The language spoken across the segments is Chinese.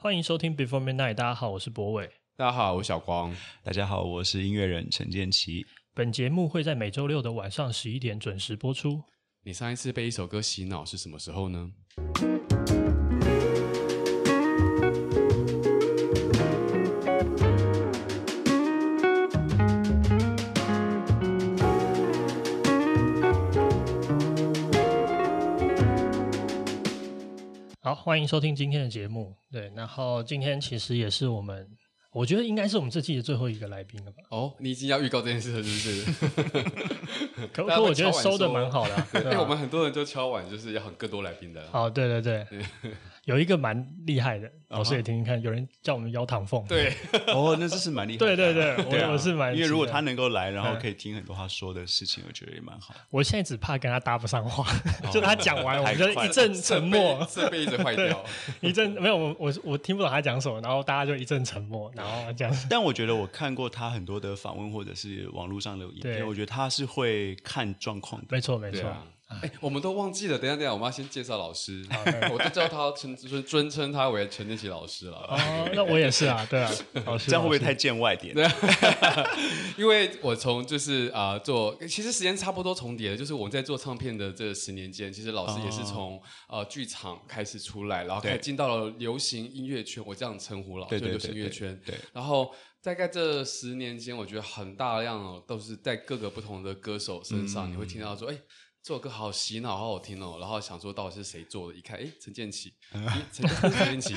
欢迎收听 Before Midnight。大家好，我是博伟。大家好，我是小光。大家好，我是音乐人陈建奇。本节目会在每周六的晚上十一点准时播出。你上一次被一首歌洗脑是什么时候呢？欢迎收听今天的节目。对，然后今天其实也是我们，我觉得应该是我们这季的最后一个来宾了吧？哦，你已经要预告这件事了，是不是？可可，我觉得收的蛮好的、啊。对、啊，我们很多人就敲碗，就是要很更多来宾的。哦，对对对。有一个蛮厉害的，老师也听听看。有人叫我们腰糖凤，对，哦，那这是蛮厉害的。对对对，我我是蛮，因为如果他能够来，然后可以听很多他说的事情，我觉得也蛮好。我现在只怕跟他搭不上话，就他讲完，我就一阵沉默，设备一直坏掉，一阵没有我我我听不懂他讲什么，然后大家就一阵沉默，然后这样。但我觉得我看过他很多的访问或者是网络上的影片，我觉得他是会看状况的。没错没错。哎、欸，我们都忘记了，等一下等一下，我们要先介绍老师。我就叫他称尊尊称他为陈建奇老师了。哦，那我也是啊，对啊，老师，这样会不会太见外点？对，因为我从就是啊、呃、做，其实时间差不多重叠的，就是我们在做唱片的这十年间，其实老师也是从呃剧场开始出来，然后开始进到了流行音乐圈，我这样称呼了，就流行音乐圈。对，然后大概这十年间，我觉得很大量哦都是在各个不同的歌手身上，你会听到说，哎。这首歌好洗脑，好好听哦。然后想说到底是谁做的？一看，哎，陈建奇，陈 陈建奇，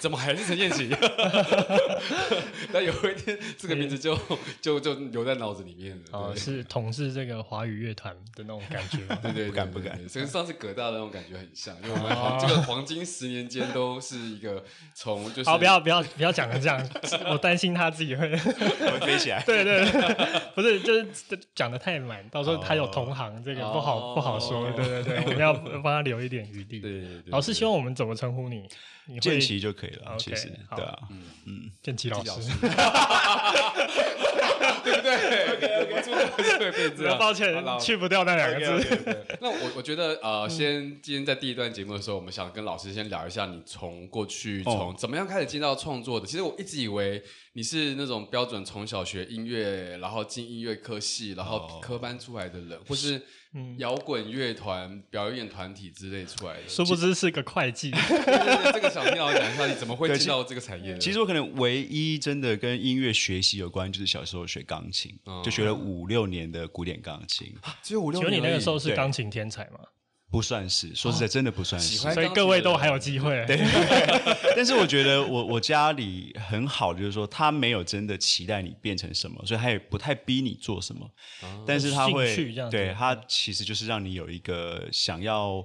怎么还是陈建奇？但有一天，这个名字就就就留在脑子里面了。哦，是统治这个华语乐团的那种感觉。对对，不敢不敢。跟上次葛大的那种感觉很像，因为我们这个黄金十年间都是一个从就是。好，不要不要不要讲的这样，我担心他自己会会飞起来。对对，不是就是讲的太满，到时候他有同行，这个不好。不好说，对对对，我们要帮他留一点余地。对对对，老师希望我们怎么称呼你？建奇就可以了。其实，对啊，嗯嗯，建奇老师，对不对？对对，抱歉，去不掉那两个字。那我我觉得，呃，先今天在第一段节目的时候，我们想跟老师先聊一下，你从过去从怎么样开始进到创作的。其实我一直以为你是那种标准从小学音乐，然后进音乐科系，然后科班出来的人，或是。嗯，摇滚乐团、表演团体之类出来的，殊不知是个会计。这个想听老师讲一下，你怎么会进到这个产业？其实我可能唯一真的跟音乐学习有关，就是小时候学钢琴，哦、就学了五六年的古典钢琴。只有五六年？就你那个时候是钢琴天才吗？不算是，说实在，真的不算是。所以各位都还有机会。对，但是我觉得我我家里很好，就是说他没有真的期待你变成什么，所以他也不太逼你做什么。但是他会，对他其实就是让你有一个想要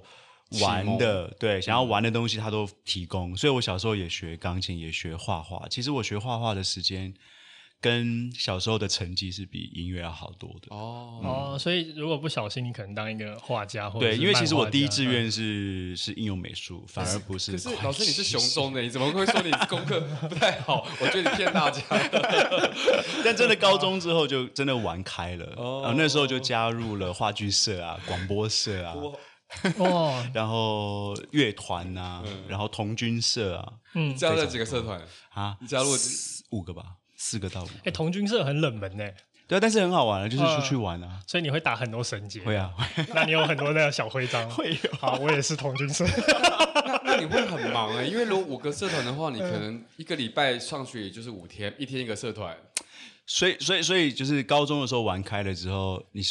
玩的，对，想要玩的东西，他都提供。所以我小时候也学钢琴，也学画画。其实我学画画的时间。跟小时候的成绩是比音乐要好多的哦、嗯、哦，所以如果不小心，你可能当一个画家或者对，因为其实我第一志愿是、嗯、是应用美术，反而不是。可是老师你是雄中的，你怎么会说你功课不太好？我觉得你骗大家。但真的高中之后就真的玩开了，哦、然后那时候就加入了话剧社啊、广播社啊，哦，然后乐团啊，嗯、然后童军社啊，嗯，加入了几个社团啊？你加入了五个吧。四个到五个，哎，童军社很冷门呢。对啊，但是很好玩啊，就是出去玩啊。所以你会打很多绳结？会啊。那你有很多那个小徽章？会有。好，我也是童军社。那那你会很忙哎，因为如果五个社团的话，你可能一个礼拜上学也就是五天，一天一个社团。所以，所以，所以就是高中的时候玩开了之后，你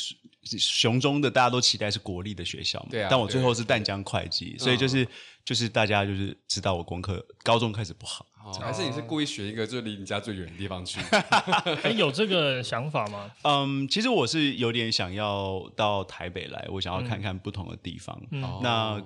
雄中的大家都期待是国立的学校嘛？对啊。但我最后是淡江会计，所以就是就是大家就是知道我功课高中开始不好。还是你是故意选一个就离你家最远的地方去？哎，有这个想法吗？嗯，其实我是有点想要到台北来，我想要看看不同的地方。嗯、那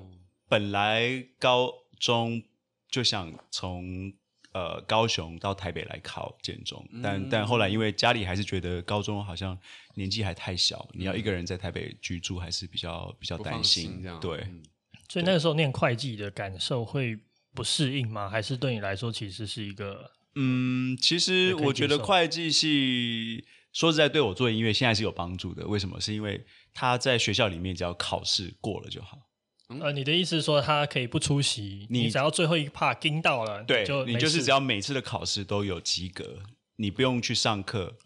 本来高中就想从呃高雄到台北来考建中，但、嗯、但后来因为家里还是觉得高中好像年纪还太小，嗯、你要一个人在台北居住还是比较比较担心这样。对，嗯、所以那个时候念会计的感受会。不适应吗？还是对你来说其实是一个？嗯，其实我觉得会计系说实在对我做音乐现在是有帮助的。为什么？是因为他在学校里面只要考试过了就好。呃，你的意思是说他可以不出席，你只要最后一 part 盯到了，对，就你就是只要每次的考试都有及格，你不用去上课。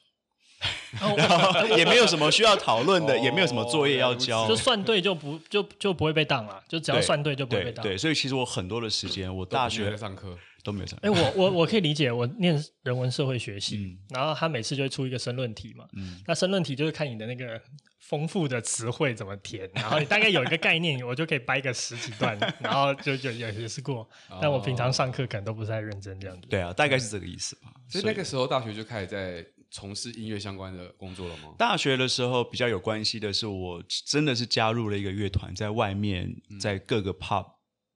也没有什么需要讨论的，也没有什么作业要交，就算对就不就就不会被当了，就只要算对就不会被当。对，所以其实我很多的时间，我大学上课都没有上。哎，我我我可以理解，我念人文社会学系，然后他每次就会出一个申论题嘛，那申论题就是看你的那个丰富的词汇怎么填，然后你大概有一个概念，我就可以掰个十几段，然后就就也也是过。但我平常上课可能都不是太认真这样子。对啊，大概是这个意思吧。所以那个时候大学就开始在。从事音乐相关的工作了吗？大学的时候比较有关系的是，我真的是加入了一个乐团，在外面在各个 pub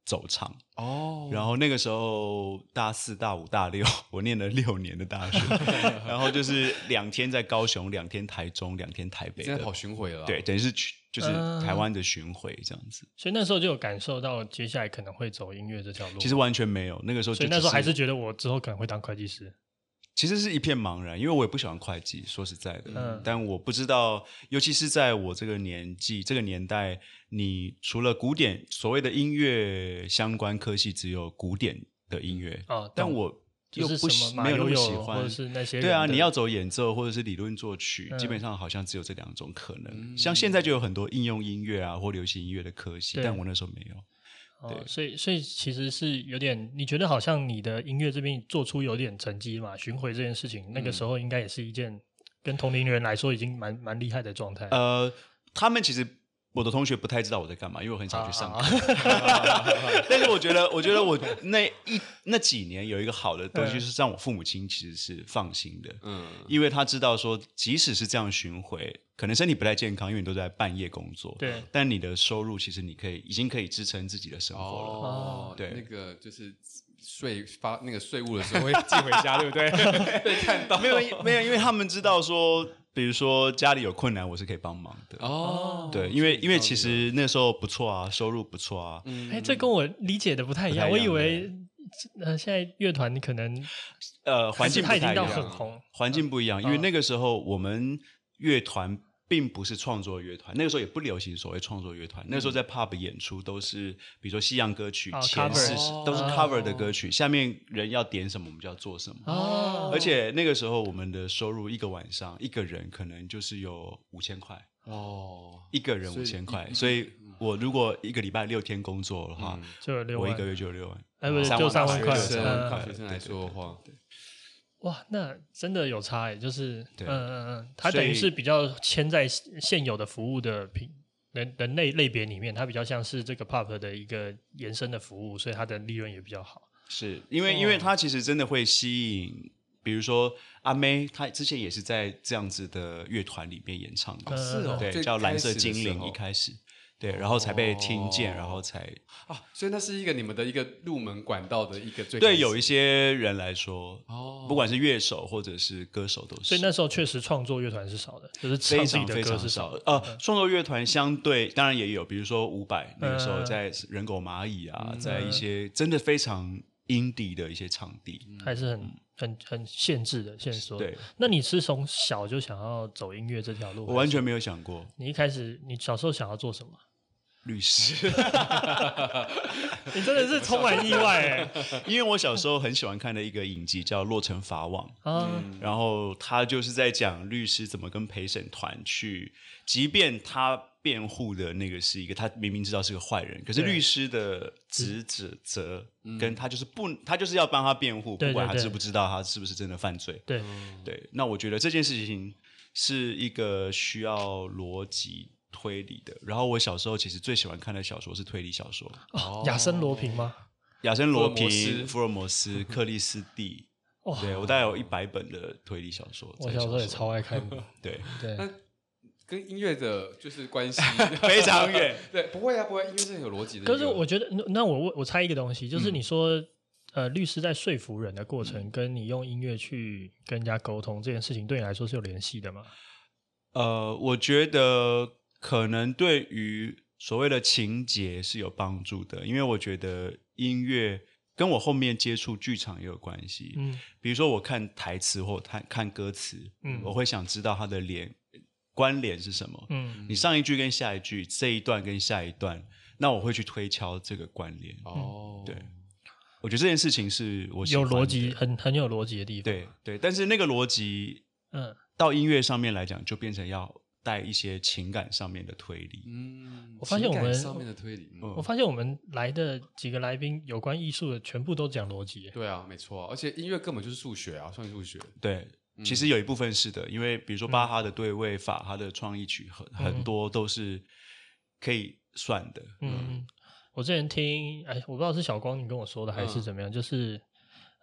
走唱哦。然后那个时候大四、大五、大六，我念了六年的大学，然后就是两天在高雄，两天台中，两天台北，现在跑巡回了。对，等于是就是台湾的巡回这样子。所以那时候就有感受到接下来可能会走音乐这条路。其实完全没有，那个时候就所以那时候还是觉得我之后可能会当会计师。其实是一片茫然，因为我也不喜欢会计，说实在的。嗯。但我不知道，尤其是在我这个年纪、这个年代，你除了古典所谓的音乐相关科系，只有古典的音乐。哦。但我又不喜没有那么喜欢。对啊，你要走演奏或者是理论作曲，基本上好像只有这两种可能。像现在就有很多应用音乐啊或流行音乐的科系，但我那时候没有。对，所以所以其实是有点，你觉得好像你的音乐这边做出有点成绩嘛？巡回这件事情，那个时候应该也是一件跟同龄人来说已经蛮蛮厉害的状态。呃，他们其实。我的同学不太知道我在干嘛，因为我很少去上课。但是我觉得，我觉得我那一那几年有一个好的东西，是让我父母亲其实是放心的。嗯，因为他知道说，即使是这样巡回，可能身体不太健康，因为你都在半夜工作。对。但你的收入其实你可以已经可以支撑自己的生活了。哦，对。那个就是税发那个税务的时候会寄回家，对不对？被看到。没有没有，因为他们知道说。比如说家里有困难，我是可以帮忙的。哦，对，因为因为其实那时候不错啊，收入不错啊。嗯，哎，这跟我理解的不太一样。我以为，呃，现在乐团可能，呃，环境不太一样，环境不一样。因为那个时候我们乐团。并不是创作乐团，那个时候也不流行所谓创作乐团。那个时候在 pub 演出都是，比如说西洋歌曲，前四十都是 cover 的歌曲，下面人要点什么，我们就要做什么。哦，而且那个时候我们的收入一个晚上一个人可能就是有五千块哦，一个人五千块。所以我如果一个礼拜六天工作的话，就六万，我一个月就六万，哎，不是就三万块。对学生来说的话。哇，那真的有差哎，就是，嗯嗯嗯，它等于是比较牵在现有的服务的品人人类类别里面，它比较像是这个 pub 的一个延伸的服务，所以它的利润也比较好。是因为，因为它其实真的会吸引，比如说阿妹，她之前也是在这样子的乐团里面演唱的，是哦，对，叫蓝色精灵，一开始。对，然后才被听见，然后才啊，所以那是一个你们的一个入门管道的一个最对，有一些人来说，哦，不管是乐手或者是歌手都是。所以那时候确实创作乐团是少的，就是非常非常少。呃，创作乐团相对当然也有，比如说伍佰那个时候在人狗蚂蚁啊，在一些真的非常 indie 的一些场地，还是很很很限制的限缩。对，那你是从小就想要走音乐这条路？我完全没有想过。你一开始，你小时候想要做什么？律师，你真的是充满意外哎！因为我小时候很喜欢看的一个影集叫《洛城法网》，嗯，然后他就是在讲律师怎么跟陪审团去，即便他辩护的那个是一个他明明知道是个坏人，可是律师的职责跟他就是不，他就是要帮他辩护，不管他知不知道他是不是真的犯罪。对对，那我觉得这件事情是一个需要逻辑。推理的，然后我小时候其实最喜欢看的小说是推理小说。哦，亚森罗平吗？亚森罗平、福尔摩斯、克里斯蒂。哦，对我大概有一百本的推理小说。我小时候也超爱看。对对。那跟音乐的就是关系 非常远。对，不会啊，不会，音乐是很有逻辑的。可是我觉得，那我我猜一个东西，就是你说，呃，律师在说服人的过程，跟你用音乐去跟人家沟通这件事情，对你来说是有联系的吗？呃，我觉得。可能对于所谓的情节是有帮助的，因为我觉得音乐跟我后面接触剧场也有关系。嗯，比如说我看台词或看看歌词，嗯，我会想知道它的联关联是什么。嗯，你上一句跟下一句，这一段跟下一段，那我会去推敲这个关联。哦，对，我觉得这件事情是我有逻辑，很很有逻辑的地方。对对，但是那个逻辑，嗯，到音乐上面来讲，就变成要带一些情感上面的推理。嗯，我发现我们上面的推理，我发现我们来的几个来宾，有关艺术的，全部都讲逻辑。对啊，没错，而且音乐根本就是数学啊，算数学。对。其实有一部分是的，因为比如说巴哈的对位法，他、嗯、的创意曲很很多都是可以算的。嗯，嗯我之前听，哎，我不知道是小光你跟我说的还是怎么样，嗯、就是。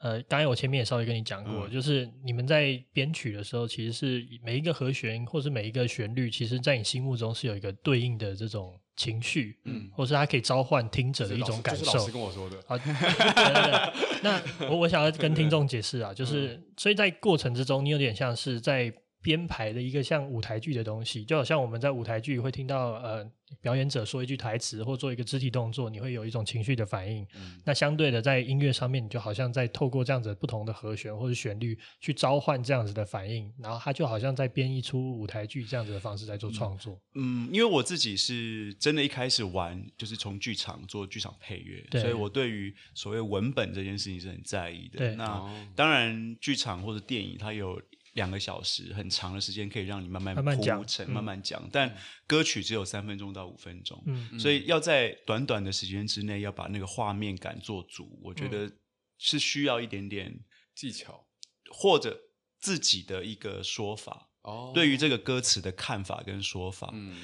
呃，刚才我前面也稍微跟你讲过，嗯、就是你们在编曲的时候，其实是每一个和弦或是每一个旋律，其实在你心目中是有一个对应的这种情绪，嗯，或是它可以召唤听者的一种感受。是老师跟我说的。好，对对对。那我我想要跟听众解释啊，就是所以在过程之中，你有点像是在。编排的一个像舞台剧的东西，就好像我们在舞台剧会听到呃表演者说一句台词或做一个肢体动作，你会有一种情绪的反应。嗯、那相对的，在音乐上面，你就好像在透过这样子不同的和弦或者旋律去召唤这样子的反应，然后它就好像在编一出舞台剧这样子的方式在做创作。嗯，因为我自己是真的一开始玩就是从剧场做剧场配乐，所以我对于所谓文本这件事情是很在意的。对那、哦、当然，剧场或者电影它有。两个小时很长的时间，可以让你慢慢铺陈、慢慢讲。但歌曲只有三分钟到五分钟，嗯、所以要在短短的时间之内要把那个画面感做足，我觉得是需要一点点技巧，或者自己的一个说法。哦，对于这个歌词的看法跟说法，嗯，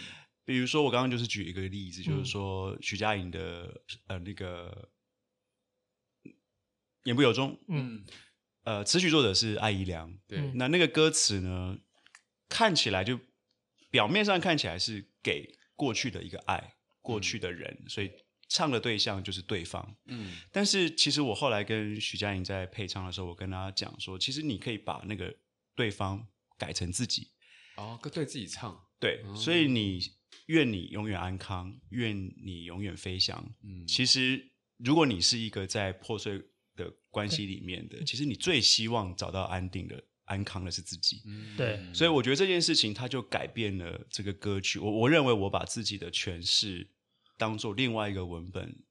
比如说我刚刚就是举一个例子，就是说徐佳莹的呃那个言不由衷，嗯。呃，词曲作者是艾怡良，对，那那个歌词呢，看起来就表面上看起来是给过去的一个爱，过去的人，嗯、所以唱的对象就是对方，嗯，但是其实我后来跟徐佳莹在配唱的时候，我跟她讲说，其实你可以把那个对方改成自己，哦，对自己唱，对，嗯、所以你愿你永远安康，愿你永远飞翔，嗯，其实如果你是一个在破碎。的关系里面的，其实你最希望找到安定的、安康的是自己。对，所以我觉得这件事情，它就改变了这个歌曲。我我认为我把自己的诠释当做另外一个文本，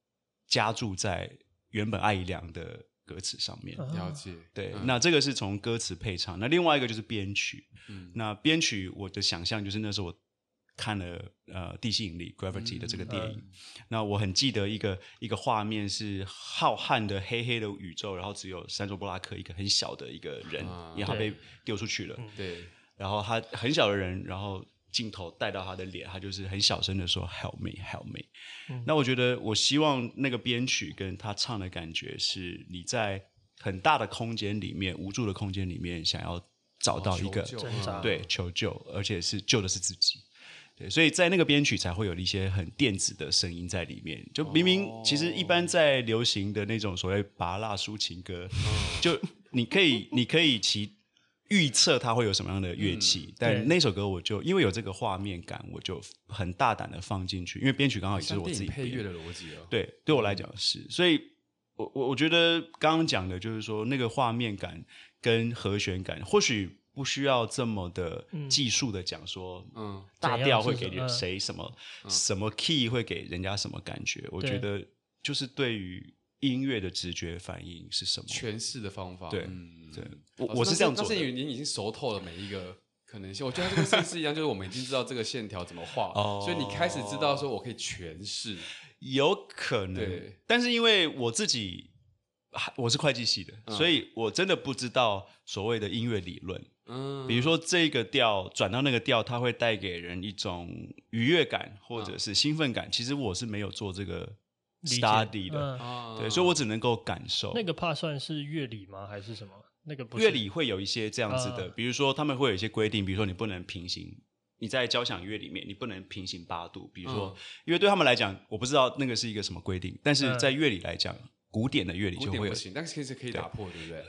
加注在原本艾怡良的歌词上面。了解。对，嗯、那这个是从歌词配唱。那另外一个就是编曲。嗯，那编曲我的想象就是那时候我。看了呃地心引力 Gravity 的这个电影，嗯嗯、那我很记得一个一个画面是浩瀚的黑黑的宇宙，然后只有山卓布拉克一个很小的一个人，啊、因为他被丢出去了。对，然后他很小的人，然后镜头带到他的脸，他就是很小声的说 Help me, Help me。嗯、那我觉得，我希望那个编曲跟他唱的感觉是你在很大的空间里面，无助的空间里面，想要找到一个、哦、对求救，而且是救的是自己。对，所以在那个编曲才会有一些很电子的声音在里面。就明明其实一般在流行的那种所谓拔蜡抒情歌，就你可以你可以其预测它会有什么样的乐器，嗯、但那首歌我就因为有这个画面感，我就很大胆的放进去。因为编曲刚好也是我自己配乐的逻辑啊。对，对我来讲是。所以我我我觉得刚刚讲的就是说那个画面感跟和弦感，或许。不需要这么的技术的讲说，嗯，大调会给谁什么，什么 key 会给人家什么感觉？我觉得就是对于音乐的直觉反应是什么诠释的方法。对，对，我我是这样做，但是你已经熟透了每一个可能性，我觉得这个是是一样，就是我们已经知道这个线条怎么画，所以你开始知道说我可以诠释，有可能，但是因为我自己我是会计系的，所以我真的不知道所谓的音乐理论。嗯，比如说这个调转到那个调，它会带给人一种愉悦感或者是兴奋感。其实我是没有做这个 study 的，对，所以我只能够感受。那个怕算是乐理吗？还是什么？那个乐理会有一些这样子的，比如说他们会有一些规定，比如说你不能平行，你在交响乐里面你不能平行八度。比如说，因为对他们来讲，我不知道那个是一个什么规定，但是在乐理来讲，古典的乐理就会有，但是其实可以打破，对不对？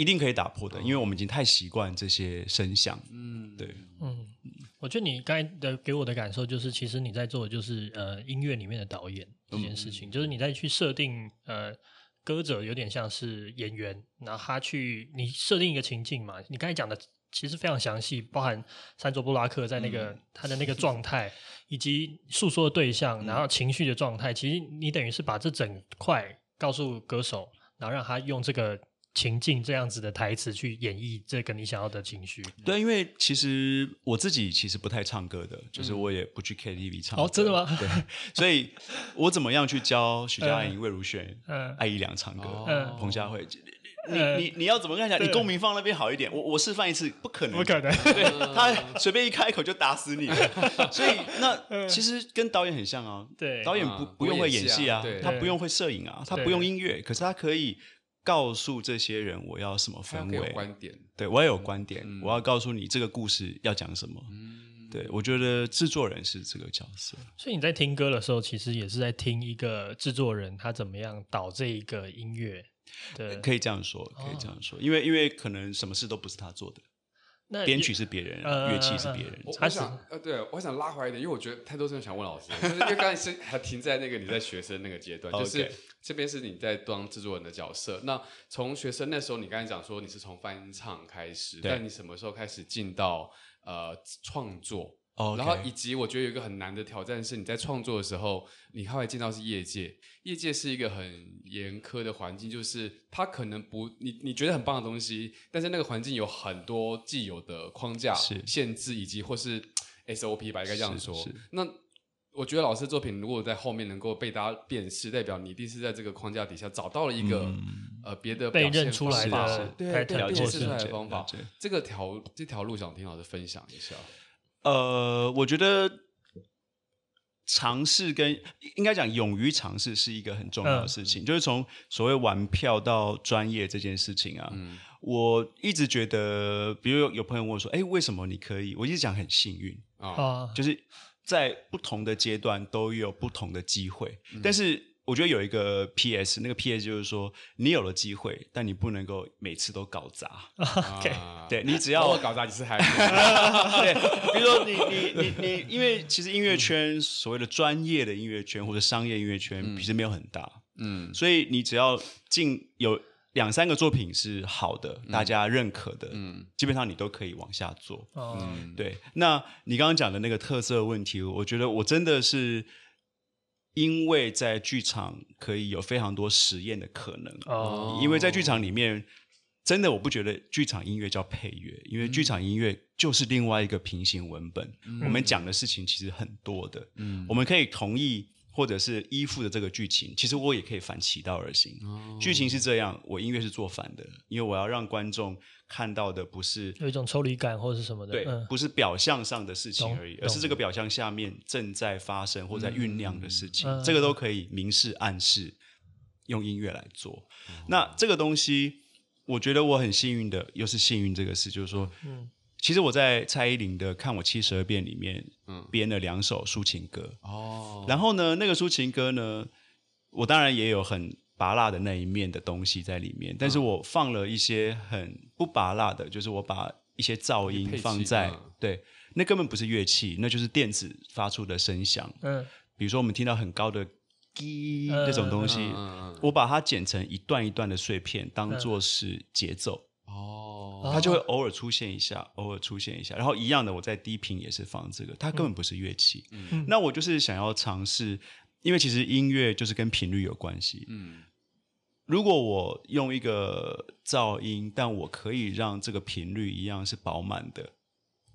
一定可以打破的，因为我们已经太习惯这些声响。嗯，对，嗯，我觉得你刚才的给我的感受就是，其实你在做的就是呃音乐里面的导演这件事情，嗯、就是你在去设定呃歌者有点像是演员，然后他去你设定一个情境嘛。你刚才讲的其实非常详细，包含山卓布拉克在那个、嗯、他的那个状态，以及诉说的对象，然后情绪的状态。其实你等于是把这整块告诉歌手，然后让他用这个。情境这样子的台词去演绎这个你想要的情绪，对，因为其实我自己其实不太唱歌的，嗯、就是我也不去 KTV 唱歌。哦，真的吗？对，所以我怎么样去教徐佳莹、魏如萱、嗯、艾怡良唱歌？嗯，彭佳慧，你你你要怎么看一下？你共鸣放那边好一点，我我示范一次，不可能，不可能，对，他随便一开口就打死你。所以 那其实跟导演很像啊，对，导演不不用会演戏啊，他不用会摄影啊，他不用音乐，可是他可以。告诉这些人我要什么氛围，观点，对我也有观点，嗯、我要告诉你这个故事要讲什么。嗯、对我觉得制作人是这个角色，所以你在听歌的时候，其实也是在听一个制作人他怎么样导这一个音乐。对，可以这样说，可以这样说，哦、因为因为可能什么事都不是他做的。编曲是别人，乐器是别人。我想，呃，对，我想拉回来一点，因为我觉得太多事情想问老师，就是因为刚才是还停在那个你在学生那个阶段，就是这边是你在当制作人的角色。那从学生那时候，你刚才讲说你是从翻唱开始，但你什么时候开始进到呃创作？Oh. 然后以及我觉得有一个很难的挑战是，你在创作的时候，你后来进到是业界，业界是一个很严苛的环境，就是它可能不你你觉得很棒的东西，但是那个环境有很多既有的框架、限制以及或是 SOP 吧，应该这样说。那我觉得老师的作品如果在后面能够被大家辨识，代表你一定是在这个框架底下找到了一个、嗯、呃别的被认出来的辨识出来的方法。这个条这条路想听老师分享一下。呃，我觉得尝试跟应该讲勇于尝试是一个很重要的事情。嗯、就是从所谓玩票到专业这件事情啊，嗯、我一直觉得，比如有，有朋友问我说：“哎，为什么你可以？”我一直讲很幸运啊，哦、就是在不同的阶段都有不同的机会，嗯、但是。我觉得有一个 PS，那个 PS 就是说，你有了机会，但你不能够每次都搞砸。OK，对，你只要搞砸几次还对。比如说你你你你，因为其实音乐圈所谓的专业的音乐圈或者商业音乐圈其实没有很大，嗯，所以你只要进有两三个作品是好的，大家认可的，嗯，基本上你都可以往下做。嗯，对。那你刚刚讲的那个特色问题，我觉得我真的是。因为在剧场可以有非常多实验的可能哦，因为在剧场里面，真的我不觉得剧场音乐叫配乐，因为剧场音乐就是另外一个平行文本。嗯、我们讲的事情其实很多的，嗯，我们可以同意或者是依附的这个剧情，其实我也可以反其道而行。哦、剧情是这样，我音乐是做反的，因为我要让观众。看到的不是有一种抽离感或者是什么的，对，不是表象上的事情而已，而是这个表象下面正在发生或在酝酿的事情，这个都可以明示暗示，用音乐来做。那这个东西，我觉得我很幸运的，又是幸运这个事，就是说，其实我在蔡依林的《看我七十二变》里面，嗯编了两首抒情歌哦，然后呢，那个抒情歌呢，我当然也有很。拔辣的那一面的东西在里面，但是我放了一些很不拔辣的，就是我把一些噪音放在，对，那根本不是乐器，那就是电子发出的声响。嗯，比如说我们听到很高的滴这种东西，我把它剪成一段一段的碎片，当做是节奏。哦，它就会偶尔出现一下，偶尔出现一下，然后一样的，我在低频也是放这个，它根本不是乐器。嗯，那我就是想要尝试，因为其实音乐就是跟频率有关系。嗯。如果我用一个噪音，但我可以让这个频率一样是饱满的，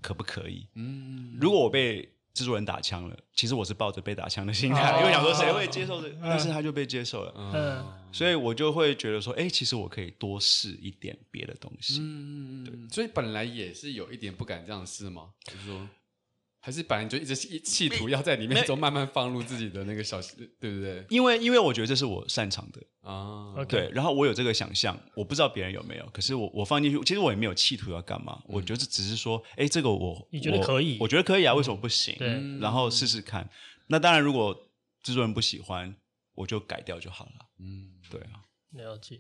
可不可以？嗯。如果我被制作人打枪了，其实我是抱着被打枪的心态，哦、因为想说谁会接受这但是他就被接受了。嗯。所以我就会觉得说，哎，其实我可以多试一点别的东西。嗯。对。所以本来也是有一点不敢这样试吗？就是说。还是本来就一直一企图要在里面中慢慢放入自己的那个小，对不对？因为因为我觉得这是我擅长的啊，对。然后我有这个想象，我不知道别人有没有。可是我我放进去，其实我也没有企图要干嘛。我觉得只是说，哎，这个我你觉得可以？我觉得可以啊，为什么不行？对。然后试试看。那当然，如果制作人不喜欢，我就改掉就好了。嗯，对啊。了解。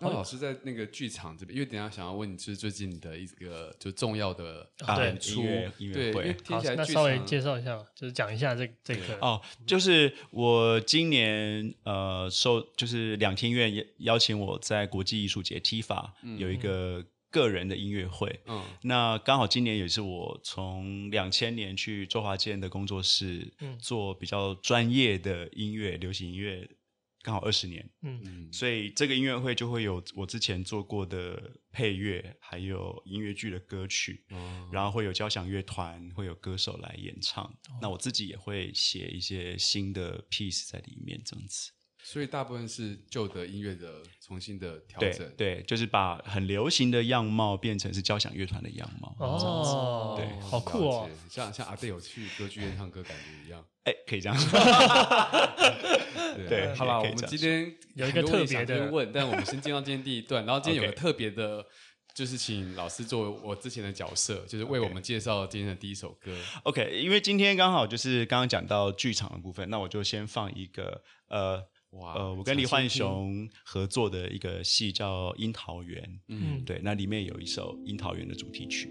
那老师在那个剧场这边，因为等下想要问你，就是最近的一个就重要的演出，对，好，那稍微介绍一下，就是讲一下这这个。哦，就是我今年呃受，就是两厅院邀请我在国际艺术节 TIFA 有一个个人的音乐会。嗯，那刚好今年也是我从两千年去周华健的工作室，嗯，做比较专业的音乐，流行音乐。刚好二十年，嗯，所以这个音乐会就会有我之前做过的配乐，还有音乐剧的歌曲，哦、然后会有交响乐团，会有歌手来演唱。哦、那我自己也会写一些新的 piece 在里面，这样子。所以大部分是旧的音乐的重新的调整，对，对，就是把很流行的样貌变成是交响乐团的样貌。哦，对，好酷哦，像像阿弟有去歌剧院唱歌感觉一样。哎，可以这样说。对，对，好吧，我们今天 有一个特别的问，但我们先进到今天第一段，然后今天有个特别的，就是请老师作为我之前的角色，就是为我们介绍今天的第一首歌。OK，因为今天刚好就是刚刚讲到剧场的部分，那我就先放一个呃。哇，呃，我跟李焕雄合作的一个戏叫《樱桃园》，嗯，对，那里面有一首《樱桃园》的主题曲。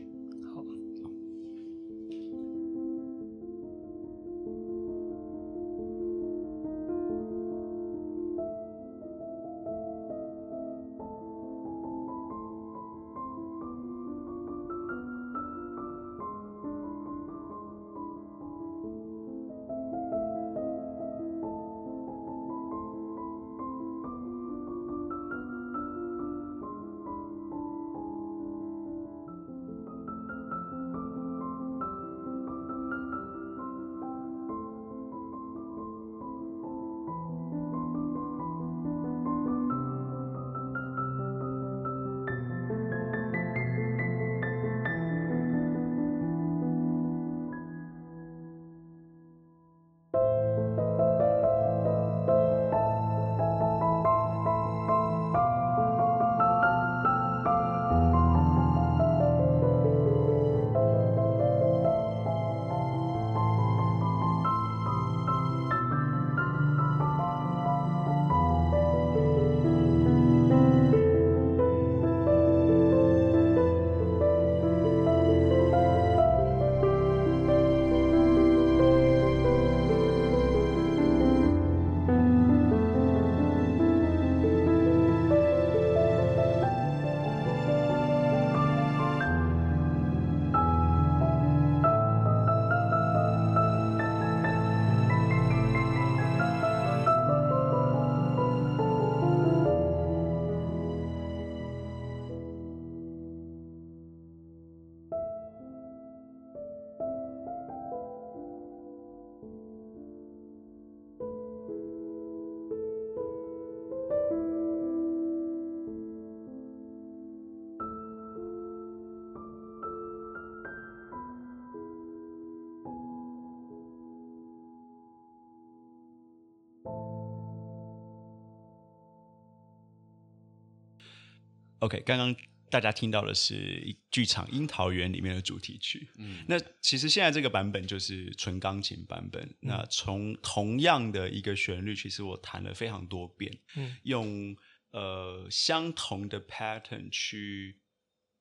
OK，刚刚大家听到的是剧场《樱桃园》里面的主题曲。嗯，那其实现在这个版本就是纯钢琴版本。嗯、那从同样的一个旋律，其实我弹了非常多遍，嗯，用呃相同的 pattern 去，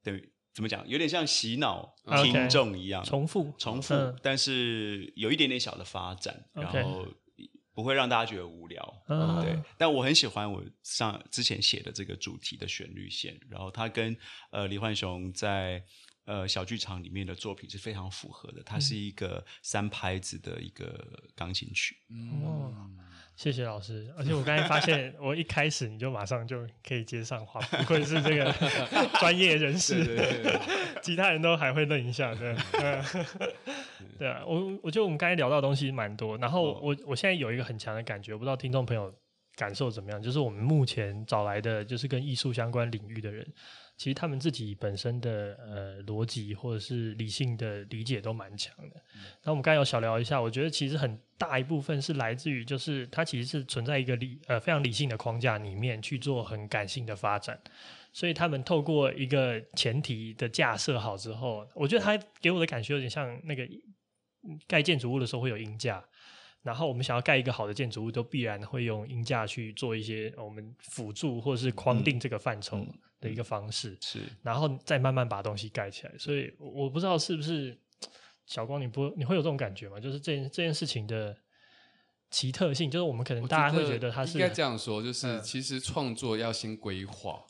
等于怎么讲，有点像洗脑听众一样，重复。重复，嗯、但是有一点点小的发展，然后。不会让大家觉得无聊，嗯、对。但我很喜欢我上之前写的这个主题的旋律线，然后它跟呃李焕雄在呃小剧场里面的作品是非常符合的。它是一个三拍子的一个钢琴曲。嗯、哦，谢谢老师。而且我刚才发现，我一开始你就马上就可以接上话，不 愧是这个 专业人士，对对对，其他人都还会愣一下，对。对啊，我我觉得我们刚才聊到的东西蛮多，然后我我现在有一个很强的感觉，我不知道听众朋友感受怎么样，就是我们目前找来的就是跟艺术相关领域的人，其实他们自己本身的呃逻辑或者是理性的理解都蛮强的。那我们刚才有小聊一下，我觉得其实很大一部分是来自于，就是它其实是存在一个理呃非常理性的框架里面去做很感性的发展。所以他们透过一个前提的架设好之后，我觉得他给我的感觉有点像那个盖建筑物的时候会有鹰架，然后我们想要盖一个好的建筑物，都必然会用鹰架去做一些我们辅助或者是框定这个范畴的一个方式，是，然后再慢慢把东西盖起来。所以我不知道是不是小光，你不你会有这种感觉吗？就是这件这件事情的奇特性，就是我们可能大家会觉得它是应该这样说，就是其实创作要先规划。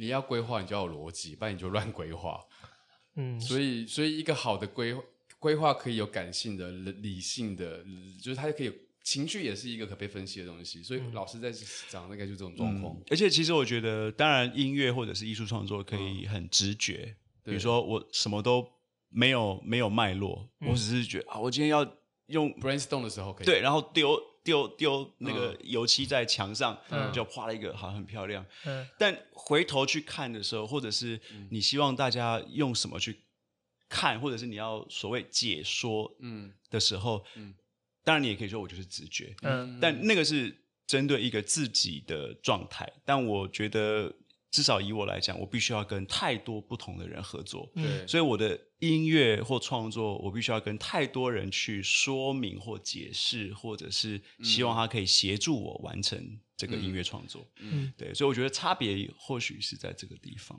你要规划，你就要有逻辑，不然你就乱规划。嗯，所以所以一个好的规规划可以有感性的、理性的，就是它可以情绪也是一个可被分析的东西。所以老师在讲，大概就这种状况。而且其实我觉得，当然音乐或者是艺术创作可以很直觉，比如说我什么都没有没有脉络，我只是觉得啊，我今天要用 brainstorm 的时候可以对，然后丢。丢丢那个油漆在墙上，嗯、就画了一个，好像很漂亮。嗯、但回头去看的时候，或者是你希望大家用什么去看，或者是你要所谓解说的时候，嗯嗯、当然你也可以说我就是直觉。嗯、但那个是针对一个自己的状态。但我觉得。至少以我来讲，我必须要跟太多不同的人合作，对，所以我的音乐或创作，我必须要跟太多人去说明或解释，或者是希望他可以协助我完成这个音乐创作，嗯，对，所以我觉得差别或许是在这个地方。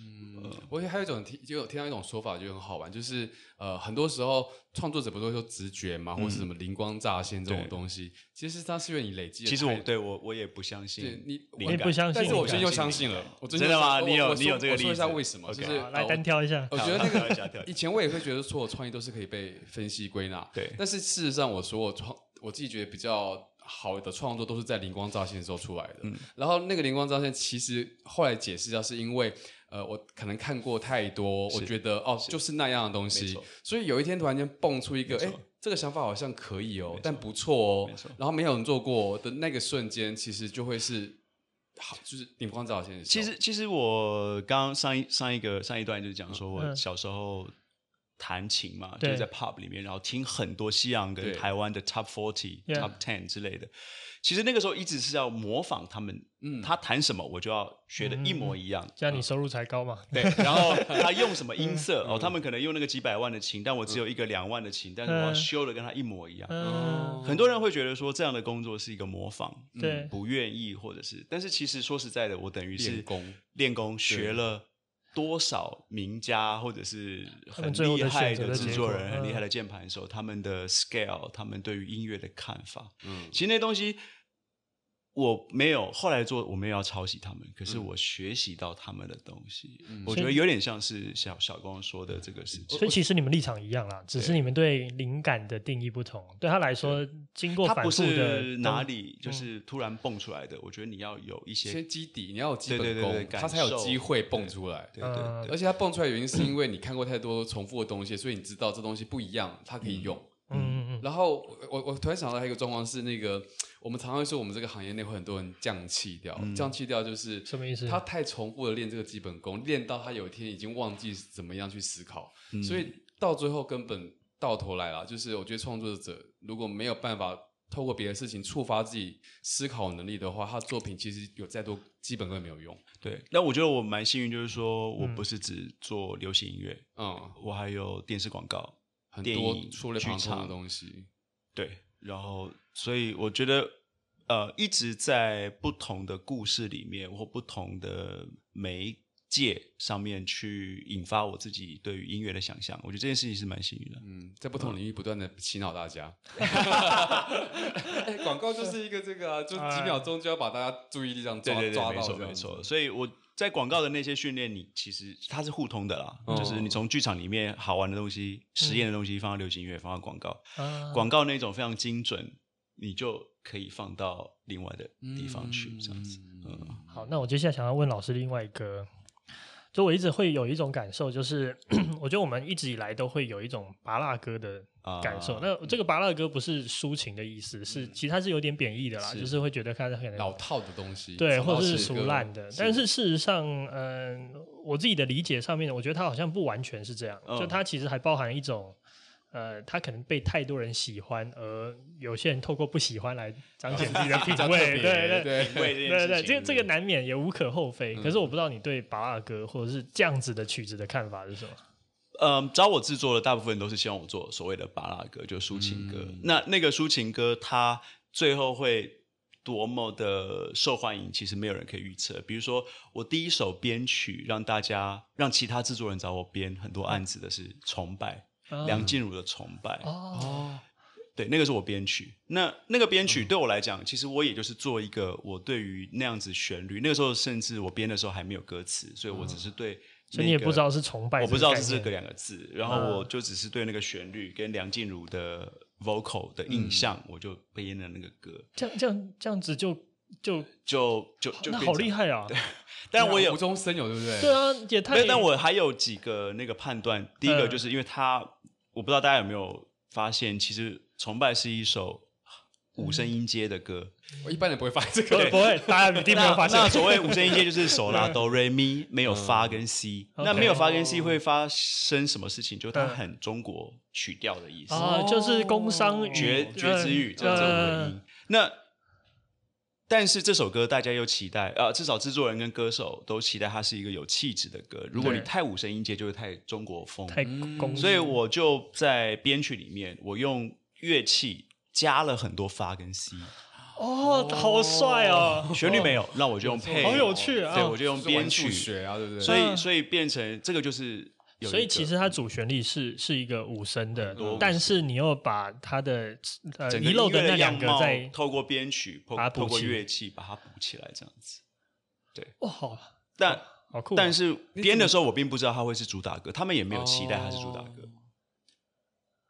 嗯，我觉得还有一种听，就有听到一种说法，就很好玩，就是呃，很多时候创作者不都说直觉嘛，或是什么灵光乍现这种东西，其实它是因为你累积。其实我对我我也不相信，你你不相信，但是我最近又相信了。真的吗？你有你有这个例子？我说一下为什么？就是来单挑一下。我觉得那个以前我也会觉得所有创意都是可以被分析归纳，对。但是事实上，我说我创我自己觉得比较好的创作都是在灵光乍现的时候出来的。然后那个灵光乍现，其实后来解释一下是因为。呃，我可能看过太多，我觉得哦，就是那样的东西，所以有一天突然间蹦出一个，哎，这个想法好像可以哦，但不错哦，然后没有人做过的那个瞬间，其实就会是好，就是顶光乍现。其实，其实我刚刚上一上一个上一段就是讲说我小时候弹琴嘛，嗯、就是在 pub 里面，然后听很多西洋跟台湾的 top forty 对、top ten 之类的。其实那个时候一直是要模仿他们，嗯，他弹什么我就要学的一模一样，这样你收入才高嘛。对，然后 他用什么音色哦，他们可能用那个几百万的琴，但我只有一个两万的琴，但是我要修的跟他一模一样。嗯，很多人会觉得说这样的工作是一个模仿，对，不愿意或者是，但是其实说实在的，我等于是练功，练功学了多少名家或者是很厉害的制作人、很厉害的键盘手，他们的 scale，他们对于音乐的看法，嗯，其实那东西。我没有后来做，我没有要抄袭他们，可是我学习到他们的东西，嗯、我觉得有点像是小小光说的这个事情。所以其实你们立场一样啦，只是你们对灵感的定义不同。对，对他来说，对经过反复的哪里就是突然蹦出来的，嗯、我觉得你要有一些基底，你要有基本功，他才有机会蹦出来。对对，对，对，而且他蹦出来的原因是因为你看过太多重复的东西，所以你知道这东西不一样，它可以用。嗯嗯嗯。然后我我突然想到还有一个状况是那个。我们常常会说，我们这个行业内会很多人降气掉。嗯、降气掉就是什么意思？他太重复的练这个基本功，练到他有一天已经忘记怎么样去思考，嗯、所以到最后根本到头来了。就是我觉得创作者如果没有办法透过别的事情触发自己思考能力的话，他作品其实有再多基本功也没有用。对，那我觉得我蛮幸运，就是说我不是只做流行音乐，嗯，我还有电视广告、很多触类旁通的东西。对。然后，所以我觉得，呃，一直在不同的故事里面或不同的媒介上面去引发我自己对于音乐的想象。我觉得这件事情是蛮幸运的。嗯，在不同领域不断的洗脑大家。广告就是一个这个啊，就几秒钟就要把大家注意力这样抓抓到，没错没错。所以我在广告的那些训练，你其实它是互通的啦，就是你从剧场里面好玩的东西、实验的东西放到流行音乐，放到广告，广告那种非常精准。你就可以放到另外的地方去，这样子。嗯，好，那我接下来想要问老师另外一个，就我一直会有一种感受，就是 我觉得我们一直以来都会有一种拔辣歌的感受。啊、那这个巴拉歌不是抒情的意思，是其实它是有点贬义的啦，是就是会觉得它是很老套的东西，对，或者是俗烂的。但是事实上，嗯、呃，我自己的理解上面，我觉得它好像不完全是这样，嗯、就它其实还包含一种。呃，他可能被太多人喜欢，而有些人透过不喜欢来彰显自己的品味，对对对对对，这个这个难免也无可厚非。可是我不知道你对巴拉歌或者是这样子的曲子的看法是什么？嗯，找我制作的大部分都是希望我做所谓的巴拉歌，就抒情歌。那那个抒情歌，它最后会多么的受欢迎，其实没有人可以预测。比如说，我第一首编曲让大家让其他制作人找我编很多案子的是《崇拜》。梁静茹的崇拜哦，对，那个是我编曲。那那个编曲对我来讲，嗯、其实我也就是做一个我对于那样子旋律。那个时候甚至我编的时候还没有歌词，所以我只是对、那个，所以你也不知道是崇拜，我不知道是这个两个字。然后我就只是对那个旋律跟梁静茹的 vocal 的印象，嗯、我就背了那个歌。这样这样这样子就就就就就那好厉害啊！对，但我也无中生有，对不对？对啊，也太……但我还有几个那个判断。第一个就是因为他，嗯、我不知道大家有没有发现，其实崇拜是一首五声音阶的歌。我一般人不会发这个，不会，大家一定没有发现。那所谓五声音阶就是手拉 哆瑞咪，没有发跟 C。那没有发跟 C 会发生什么事情？就它很中国曲调的意思啊，就是工商角角徵羽这种的音。那但是这首歌大家又期待啊，至少制作人跟歌手都期待它是一个有气质的歌。如果你太五声音阶，就会太中国风。太工，所以我就在编曲里面，我用乐器加了很多发跟 C。哦，好帅哦！旋律没有，那我就用配。好有趣啊！对，我就用编曲学啊，对不对？所以，所以变成这个就是。所以其实它主旋律是是一个五声的，但是你又把它的呃遗漏的那两个再透过编曲，把它透过乐器把它补起来，这样子。对，哇，好，但好酷。但是编的时候我并不知道它会是主打歌，他们也没有期待它是主打歌。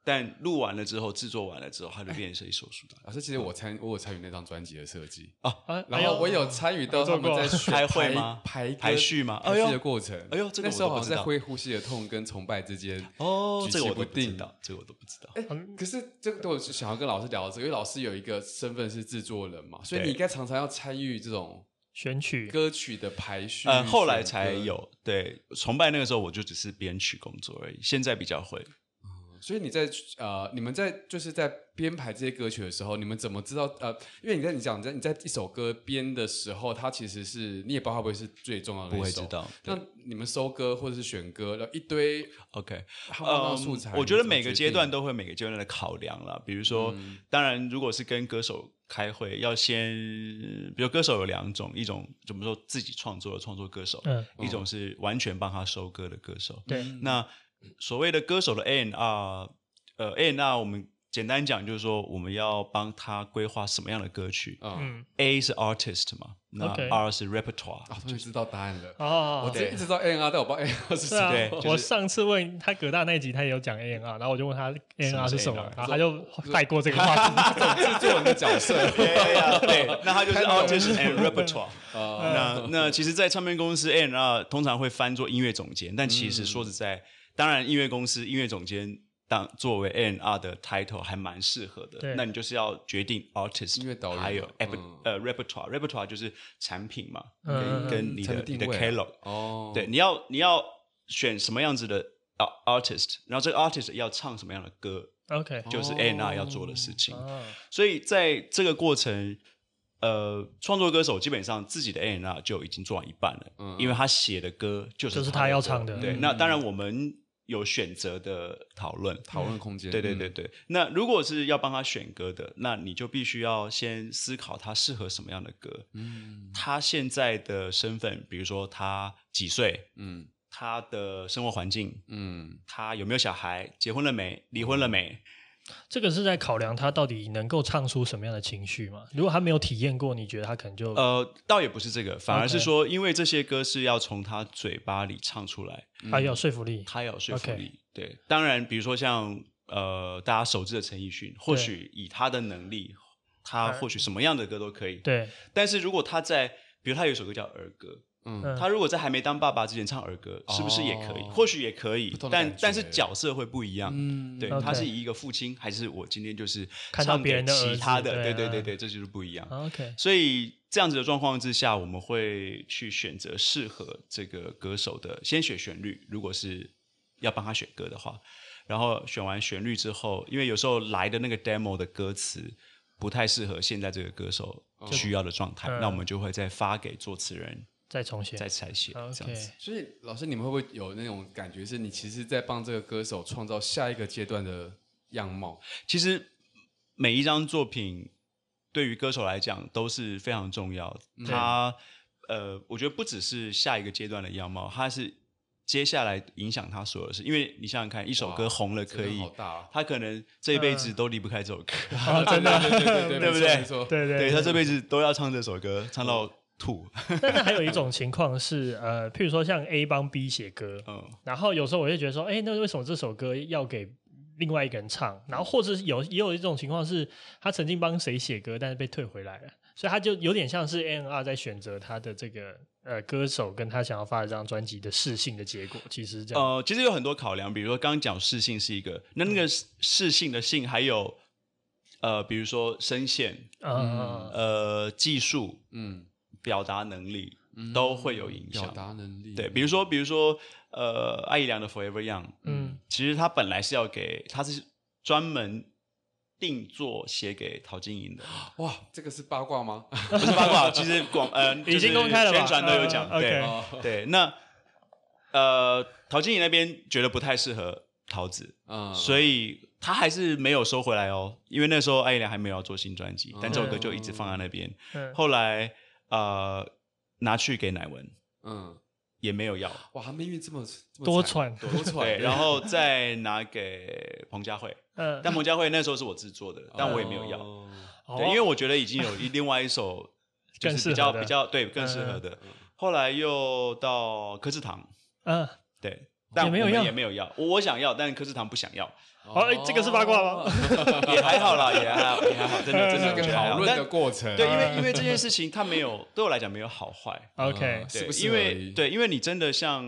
但录完了之后，制作完了之后，它就变成一首主打歌。老师，其实我参我有参与那张专辑的设计啊，然后我有参与到他们在开会吗？排排序吗？排序的过程。哎呦，那时候好像在会呼吸的痛跟崇拜之间哦，这个我都不知道，这个我都不知道。哎，可是这个我想要跟老师聊的是，因为老师有一个身份是制作人嘛，所以你应该常常要参与这种选曲歌曲的排序。嗯，后来才有。对，崇拜那个时候我就只是编曲工作而已，现在比较会。所以你在呃，你们在就是在编排这些歌曲的时候，你们怎么知道呃？因为你在你讲在你在一首歌编的时候，它其实是你也不知道会不会是最重要的一首。不会知道。那你们收歌或者是选歌，然后一堆 OK，呃，素材。我觉得每个阶段都会每个阶段的考量了。比如说，嗯、当然如果是跟歌手开会，要先，比如歌手有两种，一种怎么说自己创作的创作歌手，嗯，一种是完全帮他收歌的歌手。对，那。所谓的歌手的 A&R，呃，A&R 我们简单讲就是说，我们要帮他规划什么样的歌曲。嗯，A 是 artist 嘛，那 R 是 repertoire。啊，终于知道答案了。哦，我一直知道 A&R，但我不知道 A&R 是什么。对，我上次问他葛大那集，他也有讲 A&R，然后我就问他 A&R 是什么，然后他就带过这个话题。制作人的角色。对，那他就是 artist and repertoire。那那其实，在唱片公司 A&R 通常会翻做音乐总监，但其实说实在。当然，音乐公司音乐总监当作为 A&R 的 title 还蛮适合的。那你就是要决定 artist，音乐导演，还有呃 repertoire，repertoire 就是产品嘛，跟跟你的你的 catalog。哦，对，你要你要选什么样子的 artist，然后这个 artist 要唱什么样的歌，OK，就是 A&R 要做的事情。所以在这个过程，呃，创作歌手基本上自己的 A&R 就已经做完一半了，因为他写的歌就是就是他要唱的。对，那当然我们。有选择的讨论，讨论空间。对对对对。嗯、那如果是要帮他选歌的，那你就必须要先思考他适合什么样的歌。嗯。他现在的身份，比如说他几岁？嗯。他的生活环境。嗯。他有没有小孩？结婚了没？离婚了没？嗯这个是在考量他到底能够唱出什么样的情绪吗？如果他没有体验过，你觉得他可能就……呃，倒也不是这个，反而是说，因为这些歌是要从他嘴巴里唱出来，他有说服力，他有说服力。对，当然，比如说像呃，大家熟知的陈奕迅，或许以他的能力，他或许什么样的歌都可以。对，但是如果他在，比如他有一首歌叫《儿歌》。嗯，他如果在还没当爸爸之前唱儿歌，是不是也可以？或许也可以，但但是角色会不一样。嗯，对，他是以一个父亲，还是我今天就是唱给其他的？对对对对，这就是不一样。OK，所以这样子的状况之下，我们会去选择适合这个歌手的，先选旋律。如果是要帮他选歌的话，然后选完旋律之后，因为有时候来的那个 demo 的歌词不太适合现在这个歌手需要的状态，那我们就会再发给作词人。再重写，再采写，这样子。所以，老师，你们会不会有那种感觉，是你其实，在帮这个歌手创造下一个阶段的样貌？其实，每一张作品对于歌手来讲都是非常重要的。他，呃，我觉得不只是下一个阶段的样貌，他是接下来影响他所有的事，因为你想想看，一首歌红了可以，他可能这一辈子都离不开这首歌，真的，对对对，对不对？对对，对他这辈子都要唱这首歌，唱到吐。但是还有一种情况是，呃，譬如说像 A 帮 B 写歌，嗯，然后有时候我就觉得说，哎，那为什么这首歌要给另外一个人唱？然后或者是有也有一种情况是，他曾经帮谁写歌，但是被退回来了。所以他就有点像是 A&R 在选择他的这个呃歌手跟他想要发的这张专辑的试性的结果，其实这样。呃，其实有很多考量，比如说刚刚讲试性是一个，那那个试性的性还有呃，比如说声线，嗯，呃，技术，嗯，表达能力都会有影响。表达能力，对，比如说比如说呃，艾怡良的 Forever Young，嗯，其实他本来是要给，他是专门。定做写给陶晶莹的哇，这个是八卦吗？不是八卦，其实广呃 已经公开了，宣传都有讲。对对，那呃陶晶莹那边觉得不太适合桃子，所以他还是没有收回来哦。因为那时候艾怡良还没有要做新专辑，但这首歌就一直放在那边。后来呃拿去给乃文，嗯。也没有要哇，他命运这么多舛多 舛，然后 再拿给彭佳慧，嗯，但彭佳慧那时候是我制作的，但我也没有要，对，因为我觉得已经有另外一首 就是比较比较对更适合的，后来又到柯志堂，嗯，对，但我们也没有要，我想要，但柯志堂不想要。好，这个是八卦吗？也还好啦，也还好，也还好，真的，真的是个讨论的过程。对，因为因为这件事情，它没有 对我来讲没有好坏。OK，对，因为对，因为你真的像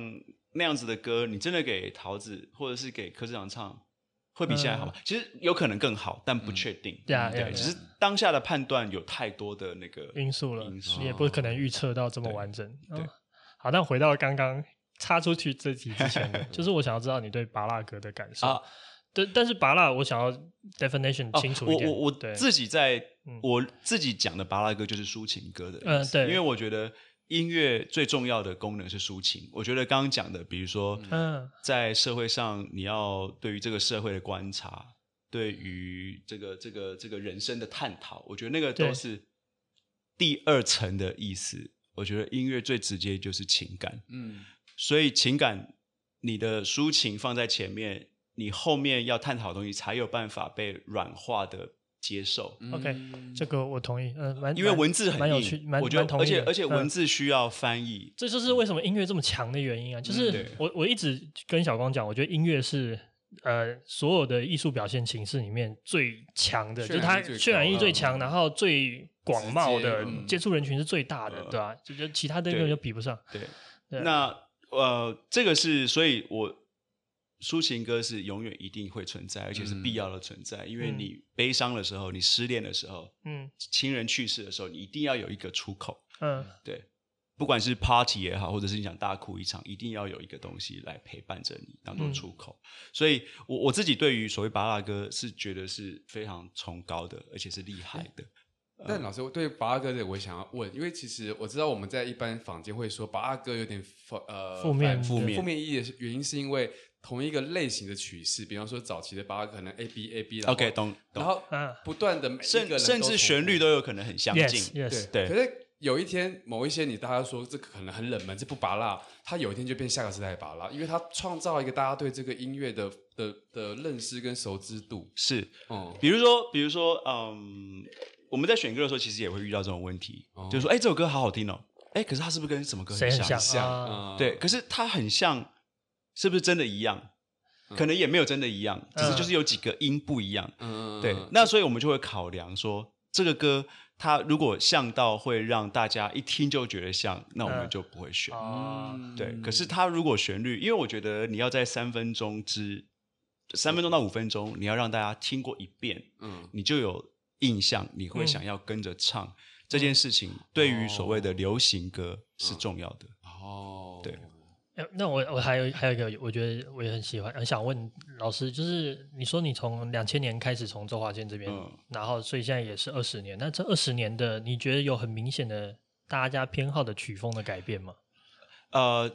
那样子的歌，你真的给桃子或者是给柯智长唱，会比现在好吗？其实有可能更好，但不确定。对，对只是当下的判断有太多的那个因素了，你也不可能预测到这么完整。对，好，那回到刚刚插出去这题之前的，就是我想要知道你对芭乐歌的感受。对，但但是拔拉，我想要 definition 清楚一点。我我我自己在我自己讲的拔拉歌就是抒情歌的意思。嗯，对，因为我觉得音乐最重要的功能是抒情。我觉得刚刚讲的，比如说，嗯，在社会上你要对于这个社会的观察，对于这个这个这个人生的探讨，我觉得那个都是第二层的意思。我觉得音乐最直接就是情感。嗯，所以情感，你的抒情放在前面。你后面要探讨的东西才有办法被软化的接受。OK，这个我同意。嗯，蛮因为文字很有趣，蛮我觉得同意。而且而且文字需要翻译，这就是为什么音乐这么强的原因啊！就是我我一直跟小光讲，我觉得音乐是呃所有的艺术表现形式里面最强的，就是它渲染力最强，然后最广袤的接触人群是最大的，对吧？就觉得其他的根本就比不上。对，那呃，这个是所以，我。抒情歌是永远一定会存在，而且是必要的存在。嗯、因为你悲伤的时候，你失恋的时候，嗯，亲人去世的时候，你一定要有一个出口。嗯，对，不管是 party 也好，或者是你想大哭一场，一定要有一个东西来陪伴着你，当做出口。嗯、所以我我自己对于所谓芭乐歌是觉得是非常崇高的，而且是厉害的。嗯、但老师，我对八阿哥的我想要问，因为其实我知道我们在一般坊间会说八阿哥有点负呃负面负面负面意义的原因是因为。同一个类型的曲式，比方说早期的芭乐可能 A B A B，然后 OK 懂，然后不断的每一个甚至旋律都有可能很相近，对对。可是有一天某一些你大家说这可能很冷门，这不拔拉，他有一天就变下个时代的芭乐，因为他创造一个大家对这个音乐的的的认识跟熟知度。是，嗯，比如说比如说嗯，我们在选歌的时候其实也会遇到这种问题，就是说哎这首歌好好听哦，哎可是它是不是跟什么歌很像？像，对，可是它很像。是不是真的一样？可能也没有真的一样，只是就是有几个音不一样。嗯，对。那所以我们就会考量说，这个歌它如果像到会让大家一听就觉得像，那我们就不会选。嗯，对。可是它如果旋律，因为我觉得你要在三分钟之三分钟到五分钟，你要让大家听过一遍，嗯，你就有印象，你会想要跟着唱这件事情。对于所谓的流行歌是重要的。哦，对。那我我还有还有一个，我觉得我也很喜欢，很想问老师，就是你说你从两千年开始从周华健这边，嗯、然后所以现在也是二十年，那这二十年的你觉得有很明显的大家偏好的曲风的改变吗？呃，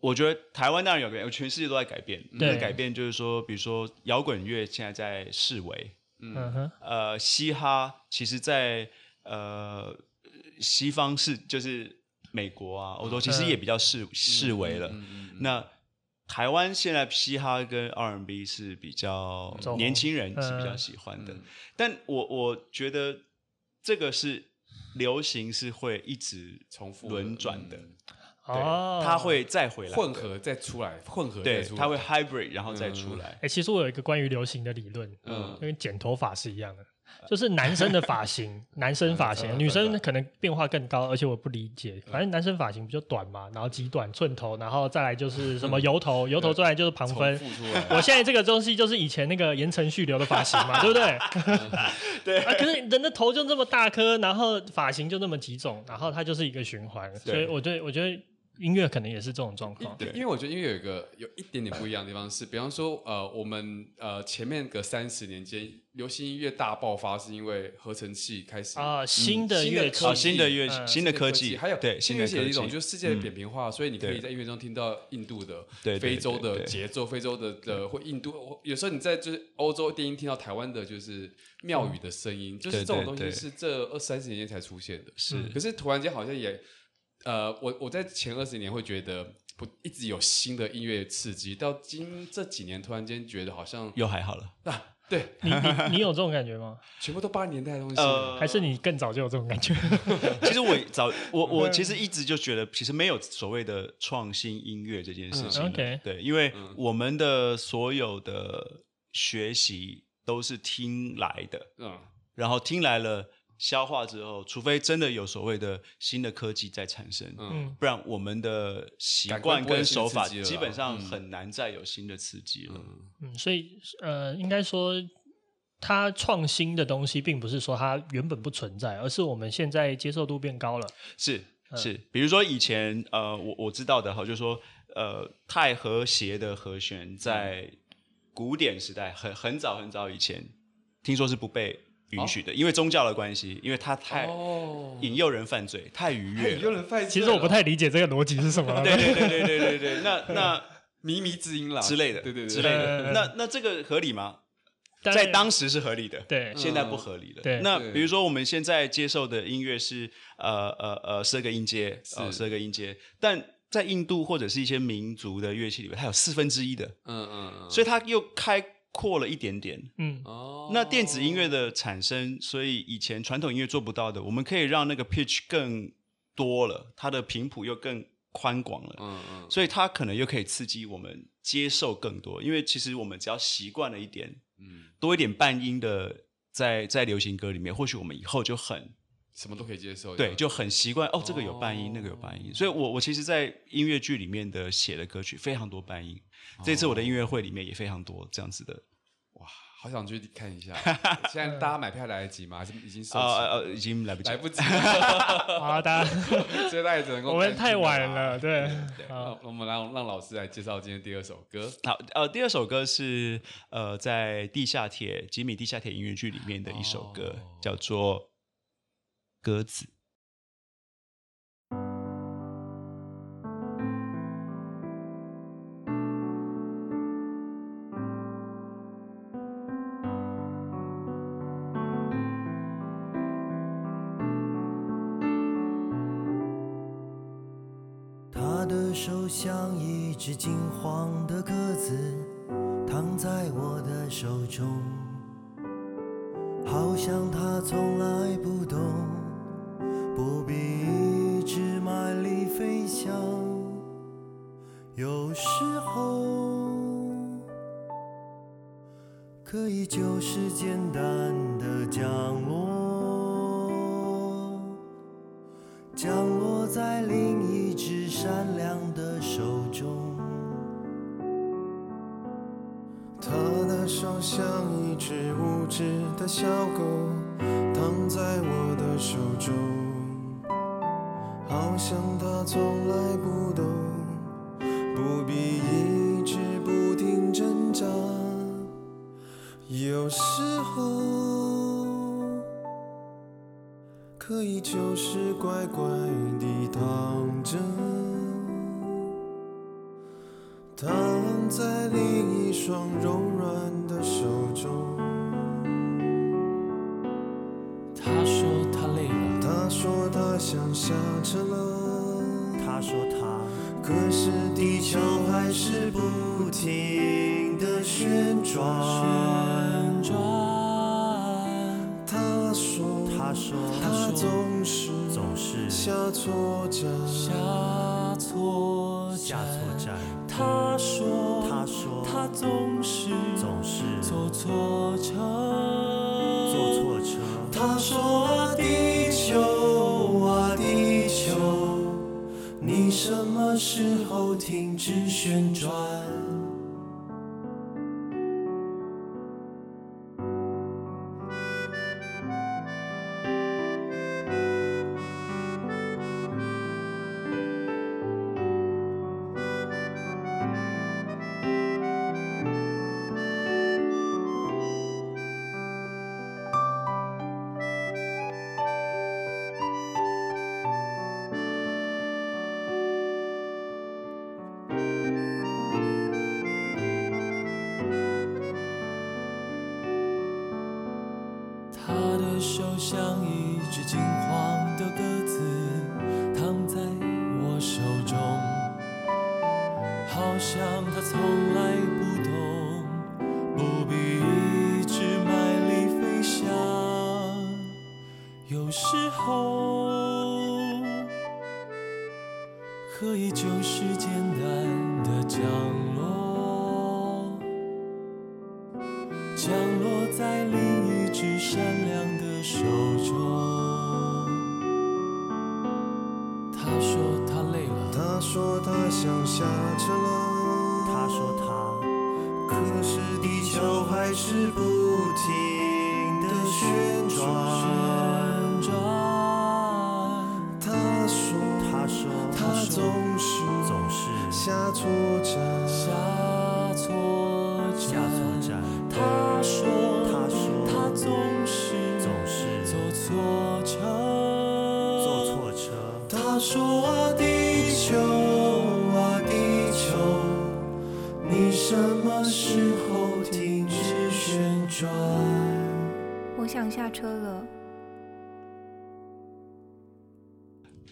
我觉得台湾当然有改变，全世界都在改变。对，改变就是说，比如说摇滚乐现在在式微，嗯哼，呃，嘻哈其实在呃西方是就是。美国啊，欧洲其实也比较式式微了。那台湾现在嘻哈跟 R&B 是比较年轻人是比较喜欢的，但我我觉得这个是流行是会一直重复轮转的。哦，它会再回来，混合再出来，混合对，它会 hybrid 然后再出来。哎，其实我有一个关于流行的理论，嗯，跟剪头发是一样的，就是男生的发型，男生发型，女生可能变化更高，而且我不理解，反正男生发型不就短嘛，然后极短寸头，然后再来就是 什么油头，油头再来就是旁分。我现在这个东西就是以前那个言承旭留的发型嘛，对不对？对啊，可是人的头就这么大颗，然后发型就那么几种，然后它就是一个循环，所以我对我觉得。音乐可能也是这种状况，对，因为我觉得音乐有一个有一点点不一样的地方是，比方说，呃，我们呃前面个三十年间，流行音乐大爆发是因为合成器开始啊，新的乐器，新的乐器，新的科技，还有对，新的一种就是世界的扁平化，所以你可以在音乐中听到印度的、非洲的节奏，非洲的的或印度，有时候你在就是欧洲电音听到台湾的就是庙宇的声音，就是这种东西是这二三十年间才出现的，是，可是突然间好像也。呃，我我在前二十年会觉得不一直有新的音乐刺激，到今这几年突然间觉得好像又还好了啊。对，你你你有这种感觉吗？全部都八十年代的东西，呃，还是你更早就有这种感觉？其实我早我我其实一直就觉得，其实没有所谓的创新音乐这件事情。嗯、OK，对，因为我们的所有的学习都是听来的，嗯，然后听来了。消化之后，除非真的有所谓的新的科技在产生，嗯，不然我们的习惯跟手法基本上很难再有新的刺激了。嗯，嗯，所以呃，应该说，它创新的东西，并不是说它原本不存在，而是我们现在接受度变高了。是是，比如说以前呃，我我知道的哈，就是说呃，太和谐的和弦在古典时代很很早很早以前，听说是不被。允许的，因为宗教的关系，因为他太引诱人犯罪，太愉悦。引诱人犯罪，其实我不太理解这个逻辑是什么。对对对对对对对，那那靡靡之音啦之类的，对对对之类的。那那这个合理吗？在当时是合理的，对，现在不合理了。对，那比如说我们现在接受的音乐是呃呃呃十二个音阶，十二个音阶，但在印度或者是一些民族的乐器里面，它有四分之一的，嗯嗯嗯，所以它又开。扩了一点点，嗯，哦，那电子音乐的产生，所以以前传统音乐做不到的，我们可以让那个 pitch 更多了，它的频谱又更宽广了，嗯嗯，所以它可能又可以刺激我们接受更多，因为其实我们只要习惯了一点，嗯，多一点半音的在在流行歌里面，或许我们以后就很什么都可以接受，对，就很习惯哦，这个有半音，那个有半音，所以我我其实，在音乐剧里面的写的歌曲非常多半音。这次我的音乐会里面也非常多这样子的，哇，好想去看一下。现在大家买票来得及吗？还是已经售？呃呃，已经来不及，来不及了。好的，所以大家只能够。我们太晚了，对。好，我们让让老师来介绍今天第二首歌。好，呃，第二首歌是呃，在地下铁吉米地下铁音乐剧里面的一首歌，叫做《鸽子》。是经他说他累了。他说他想下车了。他说他。可是地球还是不停地旋转。旋转。他说他说他总是。总是下错站。下错站。他说他说他总是总是。坐错车。他说啊，地球啊，地球，你什么时候停止旋转？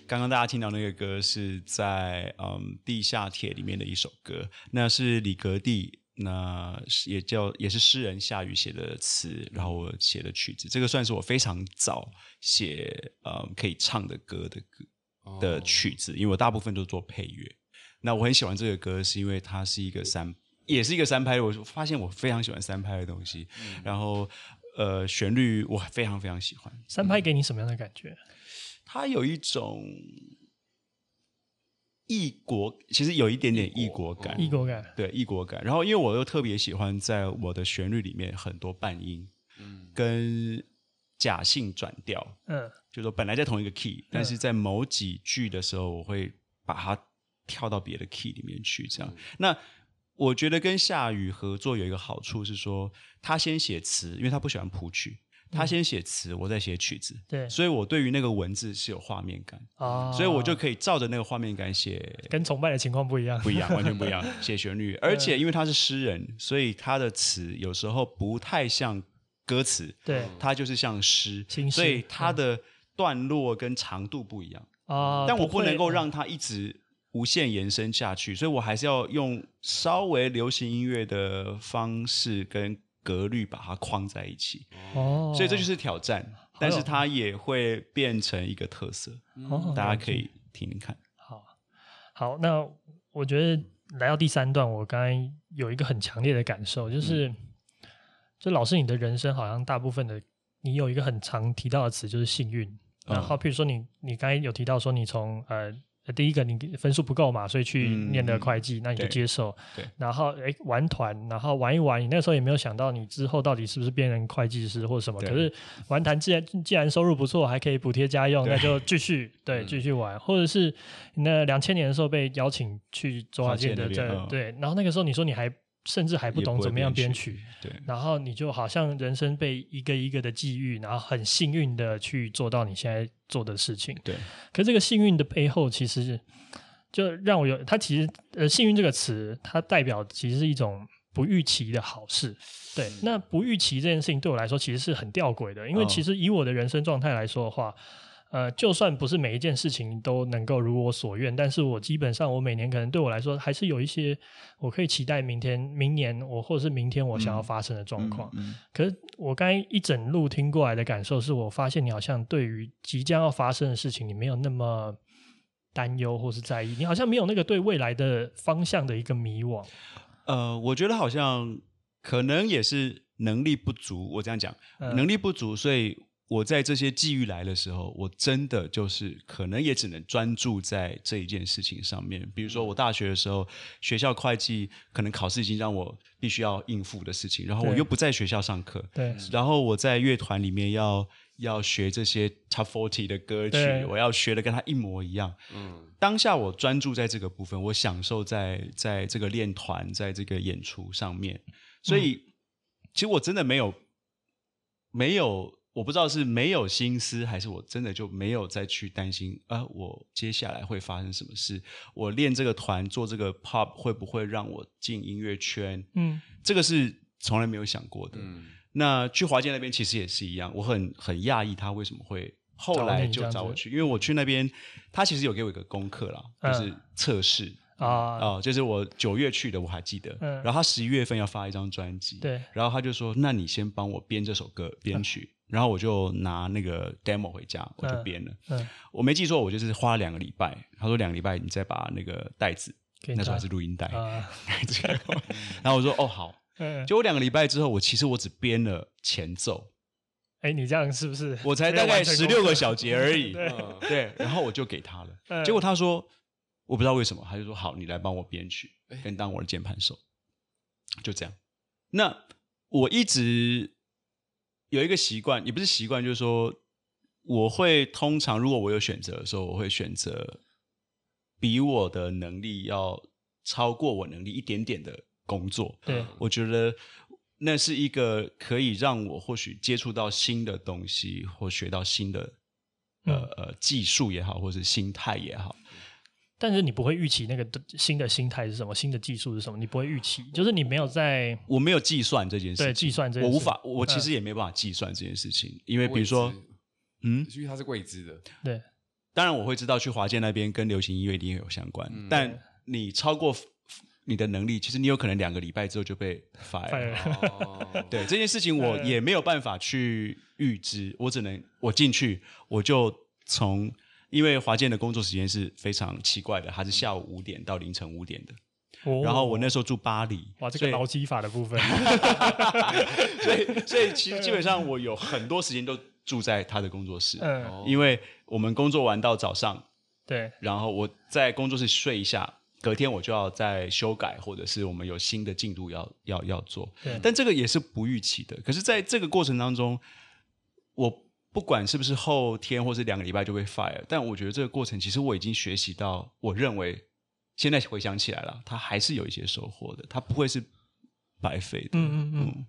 刚刚大家听到那个歌是在嗯《地下铁》里面的一首歌，那是李格弟，那也叫也是诗人夏雨写的词，然后我写的曲子，这个算是我非常早写嗯可以唱的歌的歌的曲子，因为我大部分都做配乐。那我很喜欢这个歌，是因为它是一个三，也是一个三拍。我发现我非常喜欢三拍的东西，嗯、然后呃旋律我非常非常喜欢。三拍给你什么样的感觉？它有一种异国，其实有一点点异国感，异国感，对，异国感。然后，因为我又特别喜欢在我的旋律里面很多半音，嗯，跟假性转调，嗯，就是说本来在同一个 key，但是在某几句的时候，我会把它跳到别的 key 里面去，这样。嗯、那我觉得跟夏雨合作有一个好处是说，他先写词，因为他不喜欢谱曲。他先写词，我再写曲子，对，所以我对于那个文字是有画面感，哦，所以我就可以照着那个画面感写。跟崇拜的情况不一样，不一样，完全不一样。写旋律，而且因为他是诗人，所以他的词有时候不太像歌词，对，他就是像诗，所以他的段落跟长度不一样啊。但我不能够让他一直无限延伸下去，所以我还是要用稍微流行音乐的方式跟。格律把它框在一起，哦，所以这就是挑战，但是它也会变成一个特色，哦，大家可以听听看。好，好，那我觉得来到第三段，我刚才有一个很强烈的感受，就是，嗯、就老师你的人生好像大部分的，你有一个很常提到的词就是幸运，然后譬如说你你刚才有提到说你从呃。第一个，你分数不够嘛，所以去念的会计，嗯、那你就接受。对。然后，哎，玩团，然后玩一玩，你那时候也没有想到你之后到底是不是变成会计师或什么。可是玩团既然既然收入不错，还可以补贴家用，那就继续 对继续玩。嗯、或者是那两千年的时候被邀请去中华健的这对，然后那个时候你说你还。甚至还不懂怎么样编曲，对，然后你就好像人生被一个一个的际遇，然后很幸运的去做到你现在做的事情，对。可是这个幸运的背后，其实就让我有它其实呃，幸运这个词，它代表其实是一种不预期的好事，对。那不预期这件事情对我来说其实是很吊诡的，因为其实以我的人生状态来说的话，呃，就算不是每一件事情都能够如我所愿，但是我基本上我每年可能对我来说还是有一些我可以期待明天、明年我或者是明天我想要发生的状况。嗯嗯嗯、可是我刚才一整路听过来的感受是，我发现你好像对于即将要发生的事情，你没有那么担忧或是在意，你好像没有那个对未来的方向的一个迷惘。呃，我觉得好像可能也是能力不足。我这样讲，嗯、能力不足，所以。我在这些际遇来的时候，我真的就是可能也只能专注在这一件事情上面。比如说，我大学的时候，学校会计可能考试已经让我必须要应付的事情，然后我又不在学校上课，对。然后我在乐团里面要要学这些 Top Forty 的歌曲，我要学的跟他一模一样。嗯。当下我专注在这个部分，我享受在在这个练团，在这个演出上面。所以，嗯、其实我真的没有没有。我不知道是没有心思，还是我真的就没有再去担心啊，我接下来会发生什么事？我练这个团做这个 pop 会不会让我进音乐圈？嗯，这个是从来没有想过的。嗯，那去华健那边其实也是一样，我很很讶异他为什么会后来就找我去，因为我去那边，他其实有给我一个功课啦，就是测试啊哦，就是我九月去的，我还记得。嗯，然后他十一月份要发一张专辑，对，然后他就说：“那你先帮我编这首歌编曲。”然后我就拿那个 demo 回家，我就编了。嗯嗯、我没记错，我就是花了两个礼拜。他说两个礼拜，你再把那个袋子，那时候还是录音带。啊、然后我说哦好。嗯、就我两个礼拜之后，我其实我只编了前奏。哎，你这样是不是？我才大概十六个小节而已。对，对，然后我就给他了。嗯、结果他说，我不知道为什么，他就说好，你来帮我编曲，跟当我的键盘手。就这样。那我一直。有一个习惯，也不是习惯，就是说，我会通常如果我有选择的时候，我会选择比我的能力要超过我能力一点点的工作。对，我觉得那是一个可以让我或许接触到新的东西，或学到新的呃呃技术也好，或是心态也好。但是你不会预期那个新的心态是什么，新的技术是什么？你不会预期，就是你没有在，我没有计算这件事情，对，计算这件事，我无法，我其实也没办法计算这件事情，嗯、因为比如说，嗯，因为它是未知的，对。当然我会知道去华健那边跟流行音乐一定有相关，嗯、但你超过你的能力，其实你有可能两个礼拜之后就被 fire 了。对这件事情，我也没有办法去预知，我只能我进去，我就从。因为华健的工作时间是非常奇怪的，他是下午五点到凌晨五点的。哦、然后我那时候住巴黎，哇，这个劳基法的部分。所以，所以其实基本上我有很多时间都住在他的工作室。嗯，因为我们工作完到早上，对，然后我在工作室睡一下，隔天我就要再修改，或者是我们有新的进度要要要做。对，但这个也是不预期的。可是，在这个过程当中，我。不管是不是后天或是两个礼拜就会 fire，但我觉得这个过程其实我已经学习到，我认为现在回想起来了，它还是有一些收获的，它不会是白费的。嗯嗯嗯。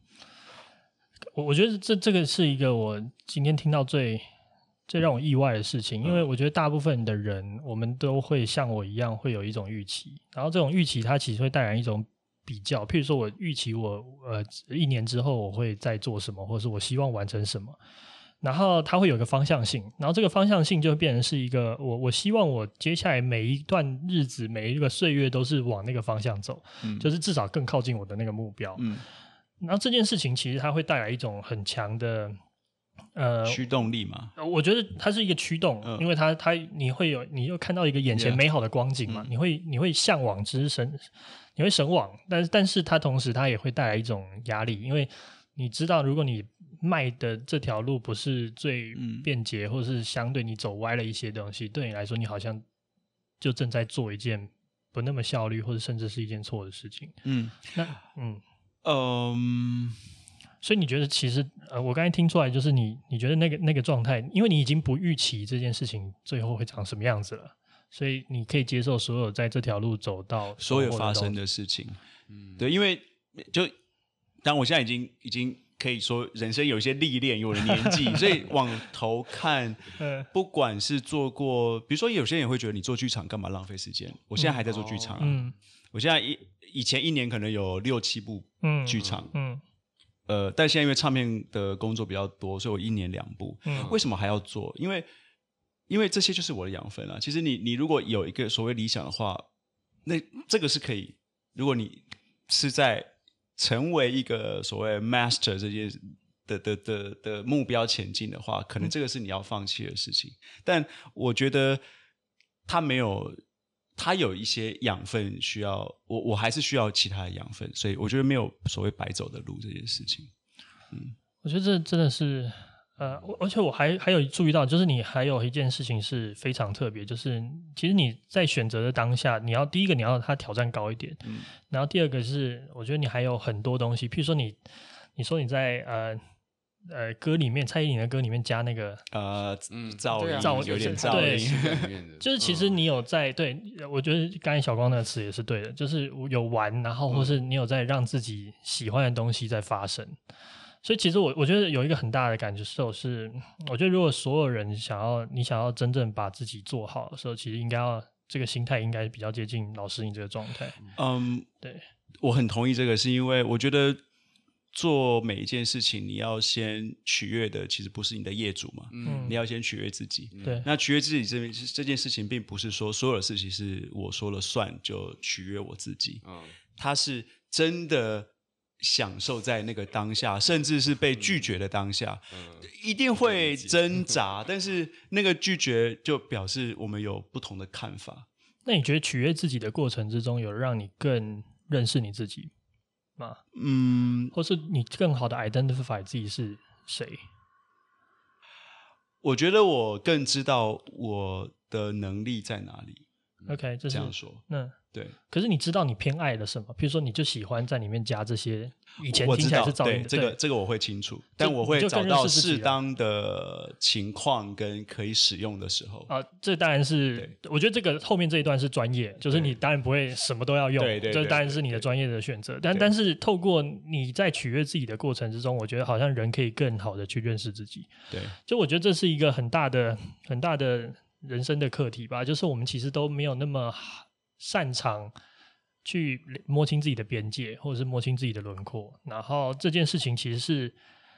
我、嗯、我觉得这这个是一个我今天听到最最让我意外的事情，因为我觉得大部分的人我们都会像我一样会有一种预期，然后这种预期它其实会带来一种比较，譬如说我预期我呃一年之后我会再做什么，或者是我希望完成什么。然后它会有个方向性，然后这个方向性就会变成是一个我我希望我接下来每一段日子每一个岁月都是往那个方向走，嗯，就是至少更靠近我的那个目标。嗯，然后这件事情其实它会带来一种很强的呃驱动力嘛。我觉得它是一个驱动，嗯，因为它它你会有你又看到一个眼前美好的光景嘛，嗯，你会你会向往之神，你会神往，但是但是它同时它也会带来一种压力，因为你知道如果你迈的这条路不是最便捷，嗯、或是相对你走歪了一些东西，对你来说，你好像就正在做一件不那么效率，或者甚至是一件错的事情。嗯，那嗯嗯，所以你觉得其实呃，我刚才听出来就是你你觉得那个那个状态，因为你已经不预期这件事情最后会长什么样子了，所以你可以接受所有在这条路走到所有发生的事情。嗯，对，因为就当我现在已经已经。可以说人生有一些历练，有了年纪，所以往头看，不管是做过，比如说有些人也会觉得你做剧场干嘛浪费时间？我现在还在做剧场啊，嗯、我现在一以前一年可能有六七部剧场，嗯，嗯呃，但现在因为唱片的工作比较多，所以我一年两部。嗯、为什么还要做？因为因为这些就是我的养分啊。其实你你如果有一个所谓理想的话，那这个是可以。如果你是在成为一个所谓 master 这些的的的的的目标前进的话，可能这个是你要放弃的事情。嗯、但我觉得他没有，他有一些养分需要我，我还是需要其他的养分，所以我觉得没有所谓白走的路这件事情。嗯，我觉得这真的是。呃，而且我还还有注意到，就是你还有一件事情是非常特别，就是其实你在选择的当下，你要第一个你要他挑战高一点，嗯，然后第二个是我觉得你还有很多东西，譬如说你你说你在呃呃歌里面蔡依林的歌里面加那个呃嗯噪音噪有点噪音，就是其实你有在对，我觉得刚才小光那个词也是对的，就是有玩，然后或是你有在让自己喜欢的东西在发生。所以其实我我觉得有一个很大的感受是，我觉得如果所有人想要你想要真正把自己做好的时候，其实应该要这个心态应该比较接近老师你这个状态。嗯，对，我很同意这个，是因为我觉得做每一件事情，你要先取悦的其实不是你的业主嘛，嗯，你要先取悦自己。对，那取悦自己这这件事情，并不是说所有的事情是我说了算就取悦我自己，嗯，他是真的。享受在那个当下，甚至是被拒绝的当下，嗯嗯、一定会挣扎。但是那个拒绝就表示我们有不同的看法。那你觉得取悦自己的过程之中，有让你更认识你自己吗？嗯，或是你更好的 identify 自己是谁？我觉得我更知道我的能力在哪里。OK，这，这样说，那。对，可是你知道你偏爱了什么？比如说，你就喜欢在里面加这些以前听起来是噪音的，这个这个我会清楚，但我会找到适当的情况跟可以使用的时候啊。这当然是，我觉得这个后面这一段是专业，就是你当然不会什么都要用，对对，这当然是你的专业的选择。但但是透过你在取悦自己的过程之中，我觉得好像人可以更好的去认识自己。对，就我觉得这是一个很大的很大的人生的课题吧，就是我们其实都没有那么。擅长去摸清自己的边界，或者是摸清自己的轮廓，然后这件事情其实是，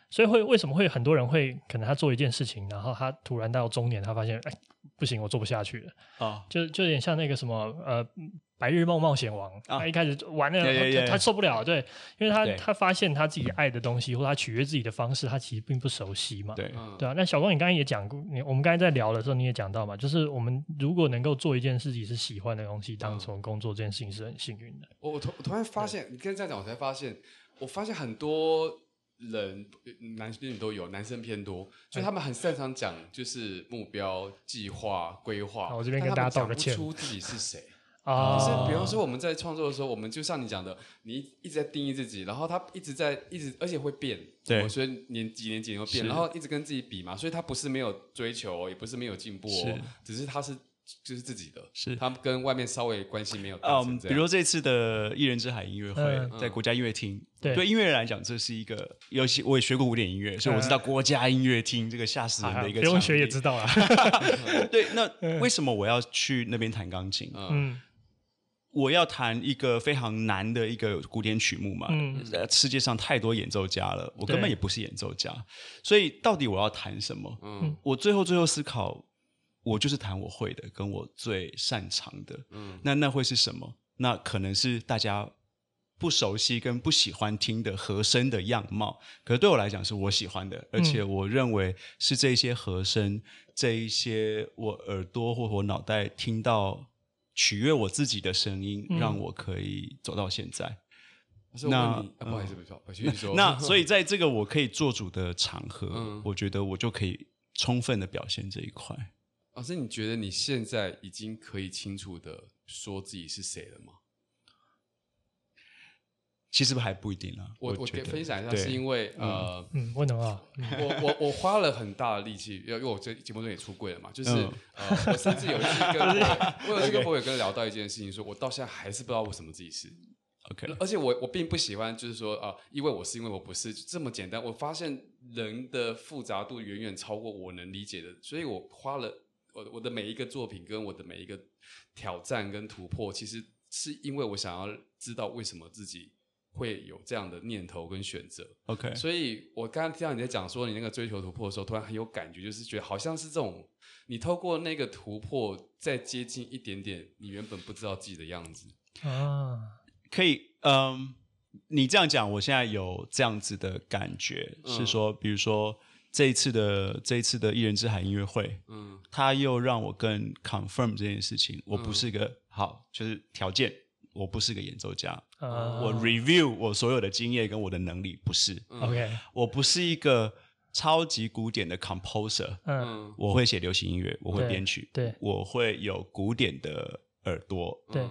所以会为什么会很多人会可能他做一件事情，然后他突然到中年，他发现哎不行，我做不下去了啊，哦、就就有点像那个什么呃。白日梦冒险王，他一开始玩了，他受不了，对，因为他他发现他自己爱的东西，或他取悦自己的方式，他其实并不熟悉嘛，对，对啊。那小光，你刚才也讲过，你我们刚才在聊的时候，你也讲到嘛，就是我们如果能够做一件事情是喜欢的东西，当成工作这件事情是很幸运的。我我突我突然发现，你跟这样讲，我才发现，我发现很多人，男生女都有，男生偏多，所以他们很擅长讲就是目标、计划、规划。我这边跟大家道个歉，讲不出自己是谁。啊，其实比方说我们在创作的时候，我们就像你讲的，你一直在定义自己，然后他一直在一直，而且会变，对，所以年几年几年会变，然后一直跟自己比嘛，所以他不是没有追求，也不是没有进步哦，只是他是就是自己的，是。他跟外面稍微关系没有。嗯，比如这次的一人之海音乐会，在国家音乐厅，对。音乐人来讲，这是一个，尤其我也学过古典音乐，所以我知道国家音乐厅这个吓死人的一个，不用学也知道啊。对，那为什么我要去那边弹钢琴？嗯。我要弹一个非常难的一个古典曲目嘛，嗯、世界上太多演奏家了，我根本也不是演奏家，所以到底我要弹什么？嗯，我最后最后思考，我就是弹我会的，跟我最擅长的。嗯，那那会是什么？那可能是大家不熟悉跟不喜欢听的和声的样貌，可是对我来讲是我喜欢的，而且我认为是这些和声，这一些我耳朵或我脑袋听到。取悦我自己的声音，让我可以走到现在。那不好意思，不好意思，那 所以在这个我可以做主的场合，我觉得我就可以充分的表现这一块。老师，你觉得你现在已经可以清楚的说自己是谁了吗？其实还不一定啊。我我给分享一下，是因为呃，嗯，我能啊，我我我花了很大的力气，因为我这节目中也出柜了嘛，就是呃，我甚至有一次跟 我有一个朋友跟聊到一件事情，说我到现在还是不知道为什么自己是 OK，而且我我并不喜欢就是说啊，因为我是因为我不是这么简单。我发现人的复杂度远远超过我能理解的，所以我花了我我的每一个作品跟我的每一个挑战跟突破，其实是因为我想要知道为什么自己。会有这样的念头跟选择。OK，所以我刚刚听到你在讲说你那个追求突破的时候，突然很有感觉，就是觉得好像是这种你透过那个突破再接近一点点你原本不知道自己的样子啊。可以，嗯，你这样讲，我现在有这样子的感觉，嗯、是说，比如说。这一次的这一次的一人之海音乐会，嗯，他又让我更 confirm 这件事情，我不是个、嗯、好，就是条件，我不是个演奏家，嗯、我 review 我所有的经验跟我的能力不是，OK，、嗯、我不是一个超级古典的 composer，嗯，我会写流行音乐，我会编曲，对，对。我会有古典的耳朵，对，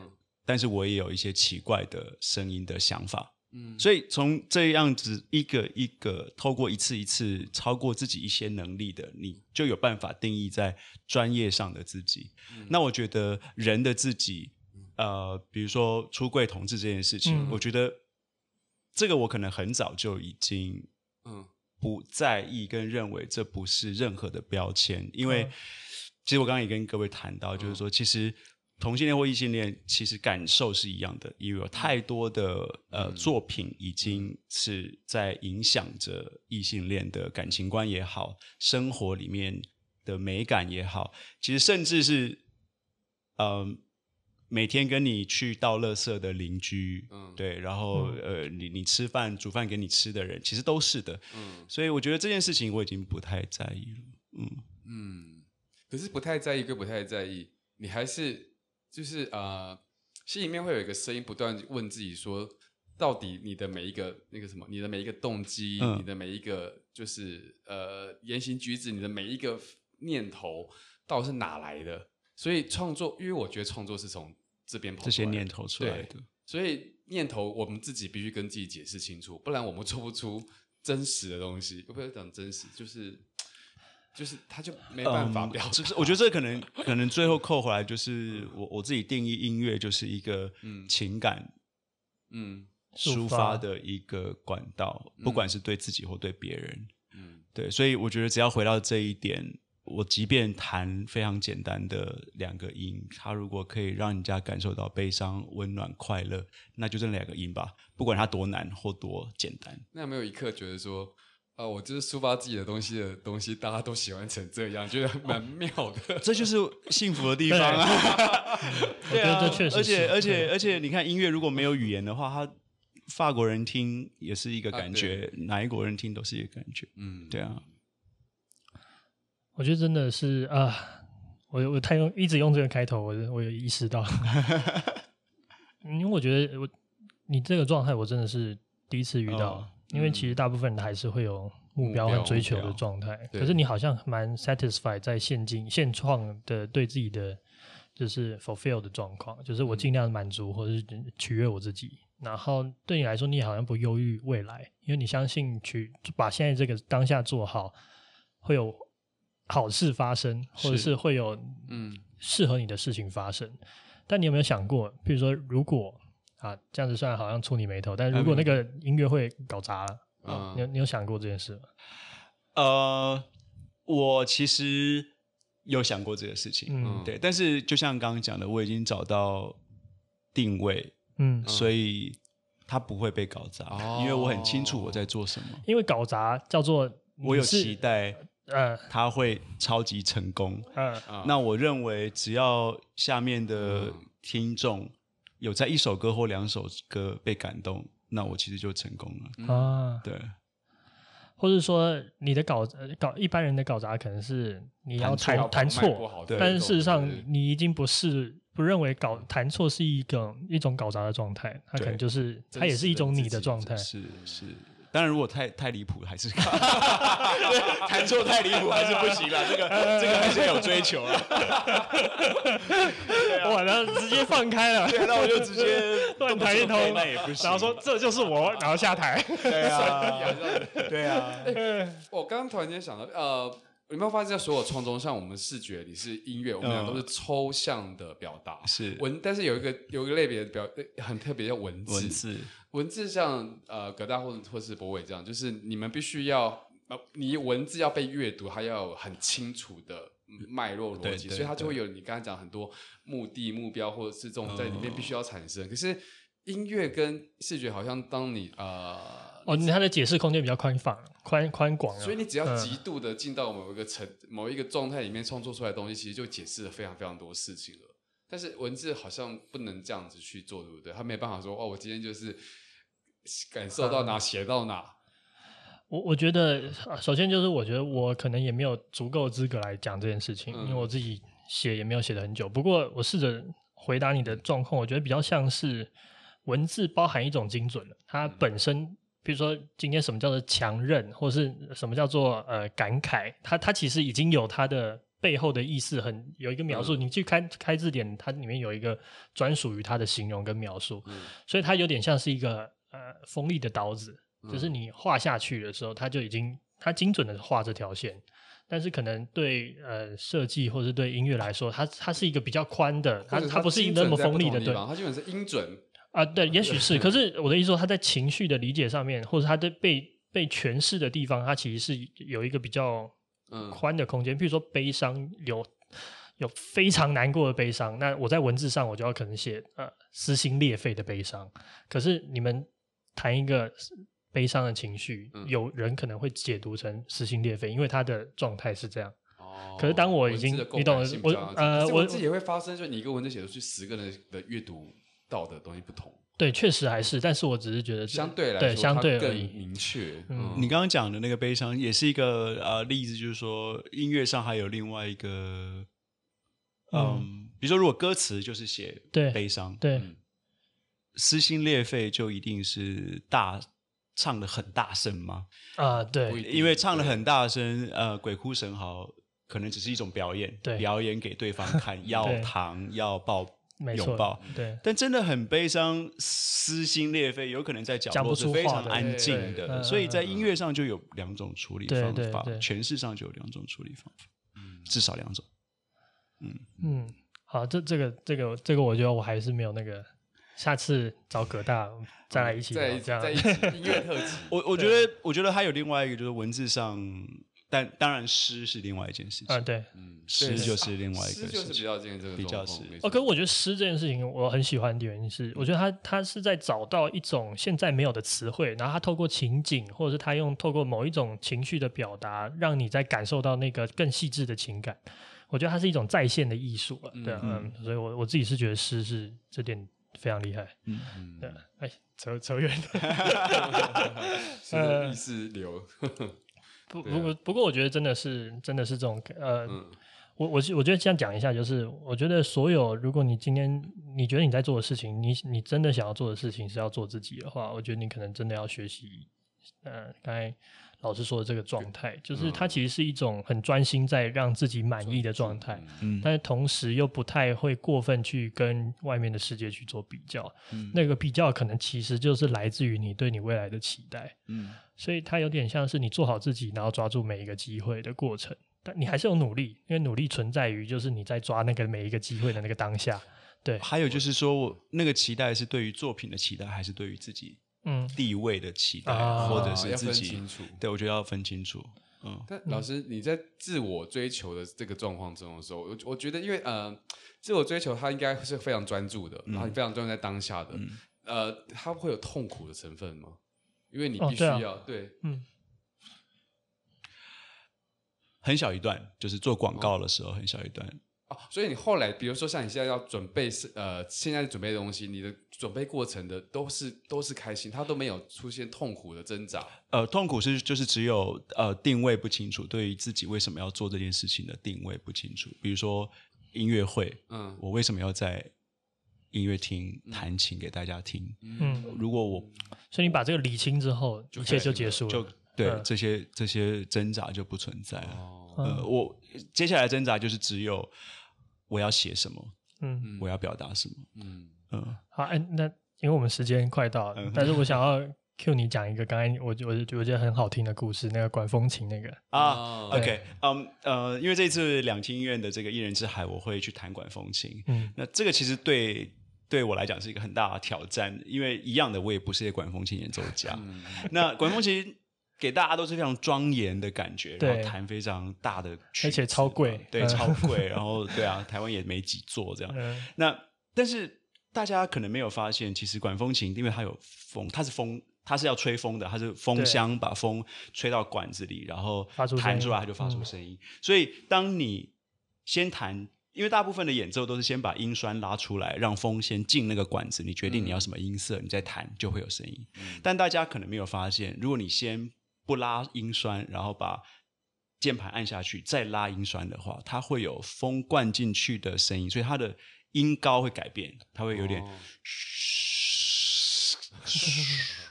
但是我也有一些奇怪的声音的想法。嗯，所以从这样子一个一个透过一次一次超过自己一些能力的，你就有办法定义在专业上的自己。嗯、那我觉得人的自己，呃，比如说出柜同志这件事情，嗯、我觉得这个我可能很早就已经嗯。不在意跟认为这不是任何的标签，因为其实我刚刚也跟各位谈到，就是说其实。同性恋或异性恋，其实感受是一样的，因为有太多的呃作品已经是在影响着异性恋的感情观也好，生活里面的美感也好，其实甚至是呃每天跟你去倒垃圾的邻居，嗯，对，然后呃你你吃饭煮饭给你吃的人，其实都是的，嗯，所以我觉得这件事情我已经不太在意了，嗯。嗯，可是不太在意跟不太在意，你还是。就是呃，心里面会有一个声音不断问自己说，到底你的每一个那个什么，你的每一个动机，嗯、你的每一个就是呃言行举止，你的每一个念头，到底是哪来的？所以创作，因为我觉得创作是从这边这些念头出来的。所以念头我们自己必须跟自己解释清楚，不然我们做不出真实的东西。不要讲真实，就是。就是他就没办法表达，嗯，我觉得这可能可能最后扣回来，就是我我自己定义音乐就是一个情感，嗯，抒发的一个管道，不管是对自己或对别人，嗯，对，所以我觉得只要回到这一点，我即便弹非常简单的两个音，它如果可以让人家感受到悲伤、温暖、快乐，那就这两个音吧，不管它多难或多简单。那有没有一刻觉得说？啊，我就是抒发自己的东西的东西，大家都喜欢成这样，觉得 蛮妙的。这就是幸福的地方啊！对啊，这确实。而且而且而且，你看音乐如果没有语言的话，他法国人听也是一个感觉，哪一国人听都是一个感觉。嗯，对啊。我觉得真的是啊，我我太用一直用这个开头，我我有意识到，因为我觉得我你这个状态，我真的是第一次遇到。哦因为其实大部分人还是会有目标和追求的状态，可是你好像蛮 satisfied 在现今现状的对自己的就是 fulfill 的状况，就是我尽量满足或者是取悦我自己。然后对你来说，你好像不忧郁未来，因为你相信去把现在这个当下做好，会有好事发生，或者是会有嗯适合你的事情发生。但你有没有想过，比如说如果啊，这样子虽然好像触你眉头，但如果那个音乐会搞砸了，嗯啊、你有你有想过这件事吗？呃，我其实有想过这个事情，嗯，对。但是就像刚刚讲的，我已经找到定位，嗯，所以它不会被搞砸，哦、因为我很清楚我在做什么。因为搞砸叫做我有期待，呃，他会超级成功，嗯，嗯那我认为只要下面的听众。有在一首歌或两首歌被感动，那我其实就成功了。啊。对，或者说你的搞搞一般人的搞砸可能是你要弹弹错，但是事实上你已经不是不认为搞弹错是一个一种搞砸的状态，它可能就是它也是一种你的状态，是是。当然，如果太太离谱，还是 弹错太离谱还是不行了。这个 这个还是有追求啊。我然后直接放开了，对，那我就直接 乱弹一通，那也不行。然后说这就是我，然后下台。对啊，对啊。我刚刚突然间想到，呃。有没有发现，在所有创作，像我们视觉，你是音乐，我们俩都是抽象的表达，是。文，但是有一个有一个类别的表很特别，叫文字。文字，文字像呃葛大或者或是博伟这样，就是你们必须要呃，你文字要被阅读，它要有很清楚的脉络逻辑，所以它就会有你刚才讲很多目的、目标或者是这种在里面必须要产生。可是音乐跟视觉好像当你呃，哦，你它的解释空间比较宽泛、宽宽广，所以你只要极度的进到某一个层、嗯、某一个状态里面创作出来的东西，其实就解释了非常非常多事情了。但是文字好像不能这样子去做，对不对？他没办法说哦，我今天就是感受到哪写、嗯、到哪。我我觉得，首先就是我觉得我可能也没有足够资格来讲这件事情，嗯、因为我自己写也没有写的很久。不过我试着回答你的状况，我觉得比较像是文字包含一种精准，它本身，嗯、比如说今天什么叫做强韧，或是什么叫做呃感慨，它它其实已经有它的背后的意思很，很有一个描述。嗯、你去开开字典，它里面有一个专属于它的形容跟描述，嗯、所以它有点像是一个呃锋利的刀子。就是你画下去的时候，它就已经它精准的画这条线，但是可能对呃设计或是对音乐来说，它它是一个比较宽的，它它不是那么锋利的，对，它基本是音准啊，对，也许是，可是我的意思说，他在情绪的理解上面，或者他的被被诠释的地方，他其实是有一个比较宽的空间。譬如说悲伤，有有非常难过的悲伤，那我在文字上我就要可能写呃撕心裂肺的悲伤，可是你们谈一个。悲伤的情绪，嗯、有人可能会解读成撕心裂肺，因为他的状态是这样。哦。可是当我已经，你懂了，我呃，我自己也会发生，就你一个文字写出去，十个人的阅读到的东西不同。对，确实还是，但是我只是觉得相对来说，对相对更明确。嗯，你刚刚讲的那个悲伤，也是一个呃例子，就是说音乐上还有另外一个，嗯，嗯比如说如果歌词就是写悲伤，对，嗯，撕心裂肺就一定是大。唱的很大声吗？啊，对，因为唱的很大声，呃，鬼哭神嚎可能只是一种表演，对，表演给对方看，要糖，要抱，拥抱，对。但真的很悲伤，撕心裂肺，有可能在角落是非常安静的，所以在音乐上就有两种处理方法，诠释上就有两种处理方法，至少两种。嗯嗯，好，这这个这个这个，我觉得我还是没有那个。下次找葛大再来一起再，这样在一起音乐特辑。我我觉得，我觉得还有另外一个，就是文字上，但当然诗是另外一件事情。啊，对，嗯，诗就是另外一个，诗就是比较这个比较是。哦，可是我觉得诗这件事情，我很喜欢的原因是，我觉得他他是在找到一种现在没有的词汇，然后他透过情景，或者是他用透过某一种情绪的表达，让你在感受到那个更细致的情感。我觉得它是一种再现的艺术啊，对，嗯，所以我我自己是觉得诗是这点。非常厉害，嗯嗯，对，哎，扯扯远了，呃，意识流，不，不过不过，我觉得真的是，真的是这种，呃，嗯、我我我觉得这样讲一下，就是我觉得所有，如果你今天你觉得你在做的事情，你你真的想要做的事情是要做自己的话，我觉得你可能真的要学习，呃，刚才。老师说的这个状态，就是它其实是一种很专心在让自己满意的状态，嗯，但是同时又不太会过分去跟外面的世界去做比较，嗯，那个比较可能其实就是来自于你对你未来的期待，嗯，所以它有点像是你做好自己，然后抓住每一个机会的过程，但你还是有努力，因为努力存在于就是你在抓那个每一个机会的那个当下，对。还有就是说我，那个期待是对于作品的期待，还是对于自己？嗯，地位的期待，嗯、或者是自己，啊、对，我觉得要分清楚。嗯，但老师，你在自我追求的这个状况中的时候，我我觉得，因为呃，自我追求它应该是非常专注的，嗯、然后你非常专注在当下的。嗯、呃，它会有痛苦的成分吗？因为你必须要、哦、对，啊、对，嗯，很小一段，就是做广告的时候，很小一段。哦，所以你后来，比如说像你现在要准备是呃，现在准备的东西，你的准备过程的都是都是开心，它都没有出现痛苦的挣扎。呃，痛苦是就是只有呃定位不清楚，对于自己为什么要做这件事情的定位不清楚。比如说音乐会，嗯，我为什么要在音乐厅弹琴给大家听？嗯，如果我，所以你把这个理清之后，一切就结束了，就对、嗯、这些这些挣扎就不存在了。哦、呃，我接下来挣扎就是只有。我要写什么？嗯，我要表达什么？嗯。嗯，好，哎，那因为我们时间快到了，但是我想要 cue 你讲一个刚才我我我觉得很好听的故事，那个管风琴那个啊，OK，嗯呃，因为这次两厅院的这个一人之海，我会去弹管风琴，嗯，那这个其实对对我来讲是一个很大的挑战，因为一样的，我也不是一个管风琴演奏家，那管风琴。给大家都是非常庄严的感觉，然后弹非常大的曲，而且超贵，对，超贵。然后对啊，台湾也没几座这样。那但是大家可能没有发现，其实管风琴因为它有风，它是风，它是要吹风的，它是风箱把风吹到管子里，然后弹出来它就发出声音。所以当你先弹。因为大部分的演奏都是先把音栓拉出来，让风先进那个管子，你决定你要什么音色，嗯、你再弹就会有声音。嗯、但大家可能没有发现，如果你先不拉音栓，然后把键盘按下去，再拉音栓的话，它会有风灌进去的声音，所以它的音高会改变，它会有点嘘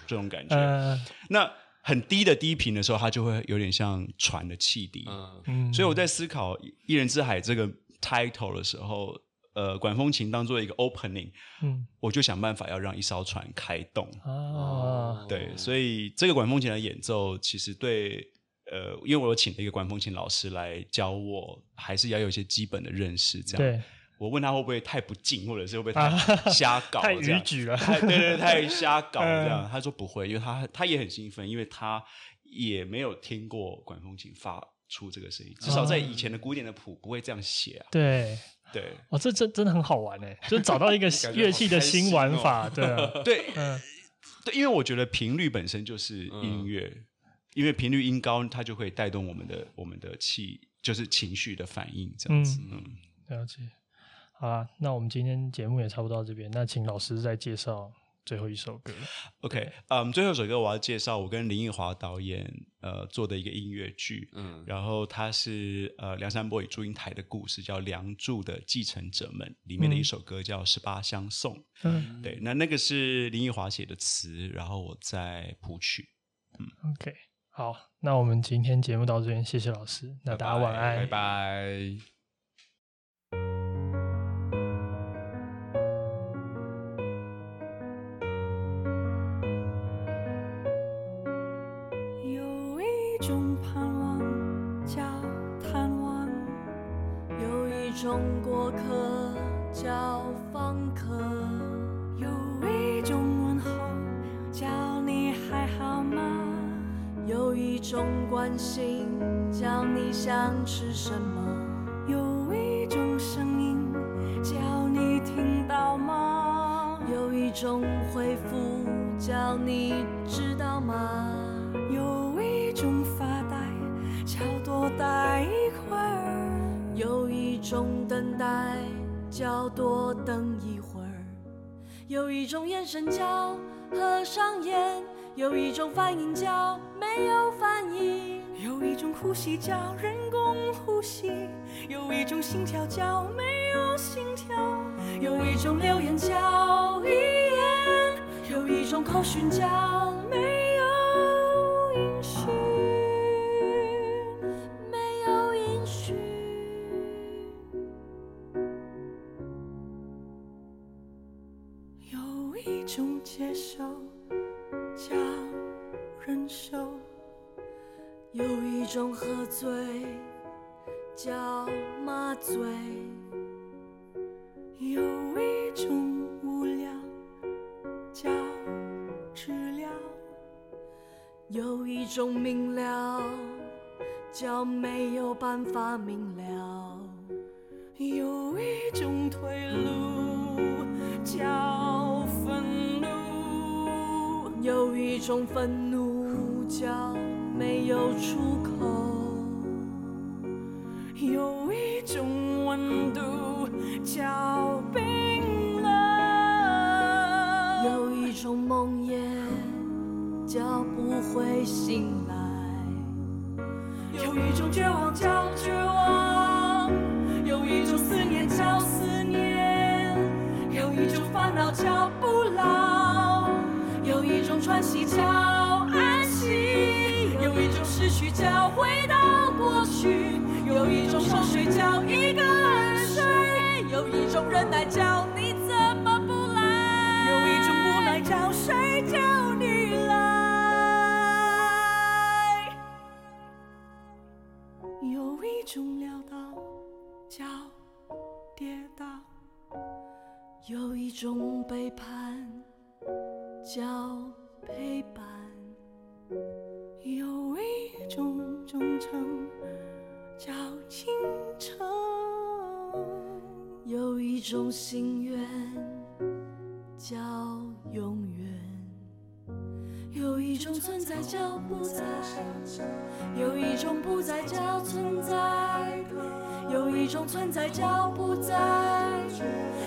这种感觉。呃、那很低的低频的时候，它就会有点像船的汽笛。嗯、所以我在思考《一人之海》这个。Title 的时候，呃，管风琴当做一个 opening，嗯，我就想办法要让一艘船开动。啊，对，所以这个管风琴的演奏其实对，呃，因为我有请了一个管风琴老师来教我，还是要有一些基本的认识，这样。对，我问他会不会太不敬，或者是会不会太 瞎搞，太逾矩了，太对，对对，太 瞎搞这样。他说不会，因为他他也很兴奋，因为他也没有听过管风琴发。出这个声音，至少在以前的古典的谱不会这样写啊。对对，哦，这这真的很好玩哎，就找到一个乐器的新玩法，对 对，嗯，对，因为我觉得频率本身就是音乐，因为频率音高，它就会带动我们的我们的气，就是情绪的反应这样子。嗯，了解。好啦，那我们今天节目也差不多到这边，那请老师再介绍。最后一首歌，OK，嗯，最后一首歌我要介绍我跟林奕华导演呃做的一个音乐剧，嗯，然后它是呃梁山伯与祝英台的故事，叫《梁祝的继承者们》里面的一首歌叫《十八相送》，嗯，对，那那个是林奕华写的词，然后我在谱曲，嗯，OK，好，那我们今天节目到这边，谢谢老师，那大家晚安，拜拜。关心叫你想吃什么？有一种声音叫你听到吗？有一种回复叫你知道吗？有一种发呆叫多待一会儿，有一种等待叫多等一会儿，有一种眼神叫合上眼，有一种反应叫没有反应。有一种呼吸叫人工呼吸，有一种心跳叫没有心跳，有一种留言叫遗言，有一种口讯叫没有音讯，没有音讯。有一种接受叫忍受。有一种喝醉叫麻醉，有一种无聊叫治疗，有一种明了叫没有办法明了，有一种退路叫，有一种愤怒叫。没有出口，有一种温度叫冰冷，有一种梦魇叫不会醒来，有一种绝望叫绝望，有一种思念叫思有一种喘息。有一种失去叫回到过去，有一种熟睡叫一个人睡，有一种忍耐叫你怎么不来，有一种无奈叫谁叫你来，有一种潦倒叫跌倒，有一种背叛叫陪伴。有一种忠诚叫倾城，有一种心愿叫永远。有一种存在叫不在，有一种不在叫存在，有一种存在叫不在，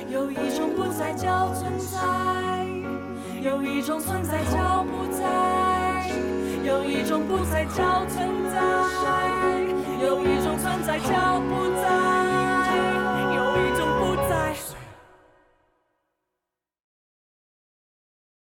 有一种不在叫存在，有一种存在叫不在，有一种不在叫存在，有一种存在叫不在。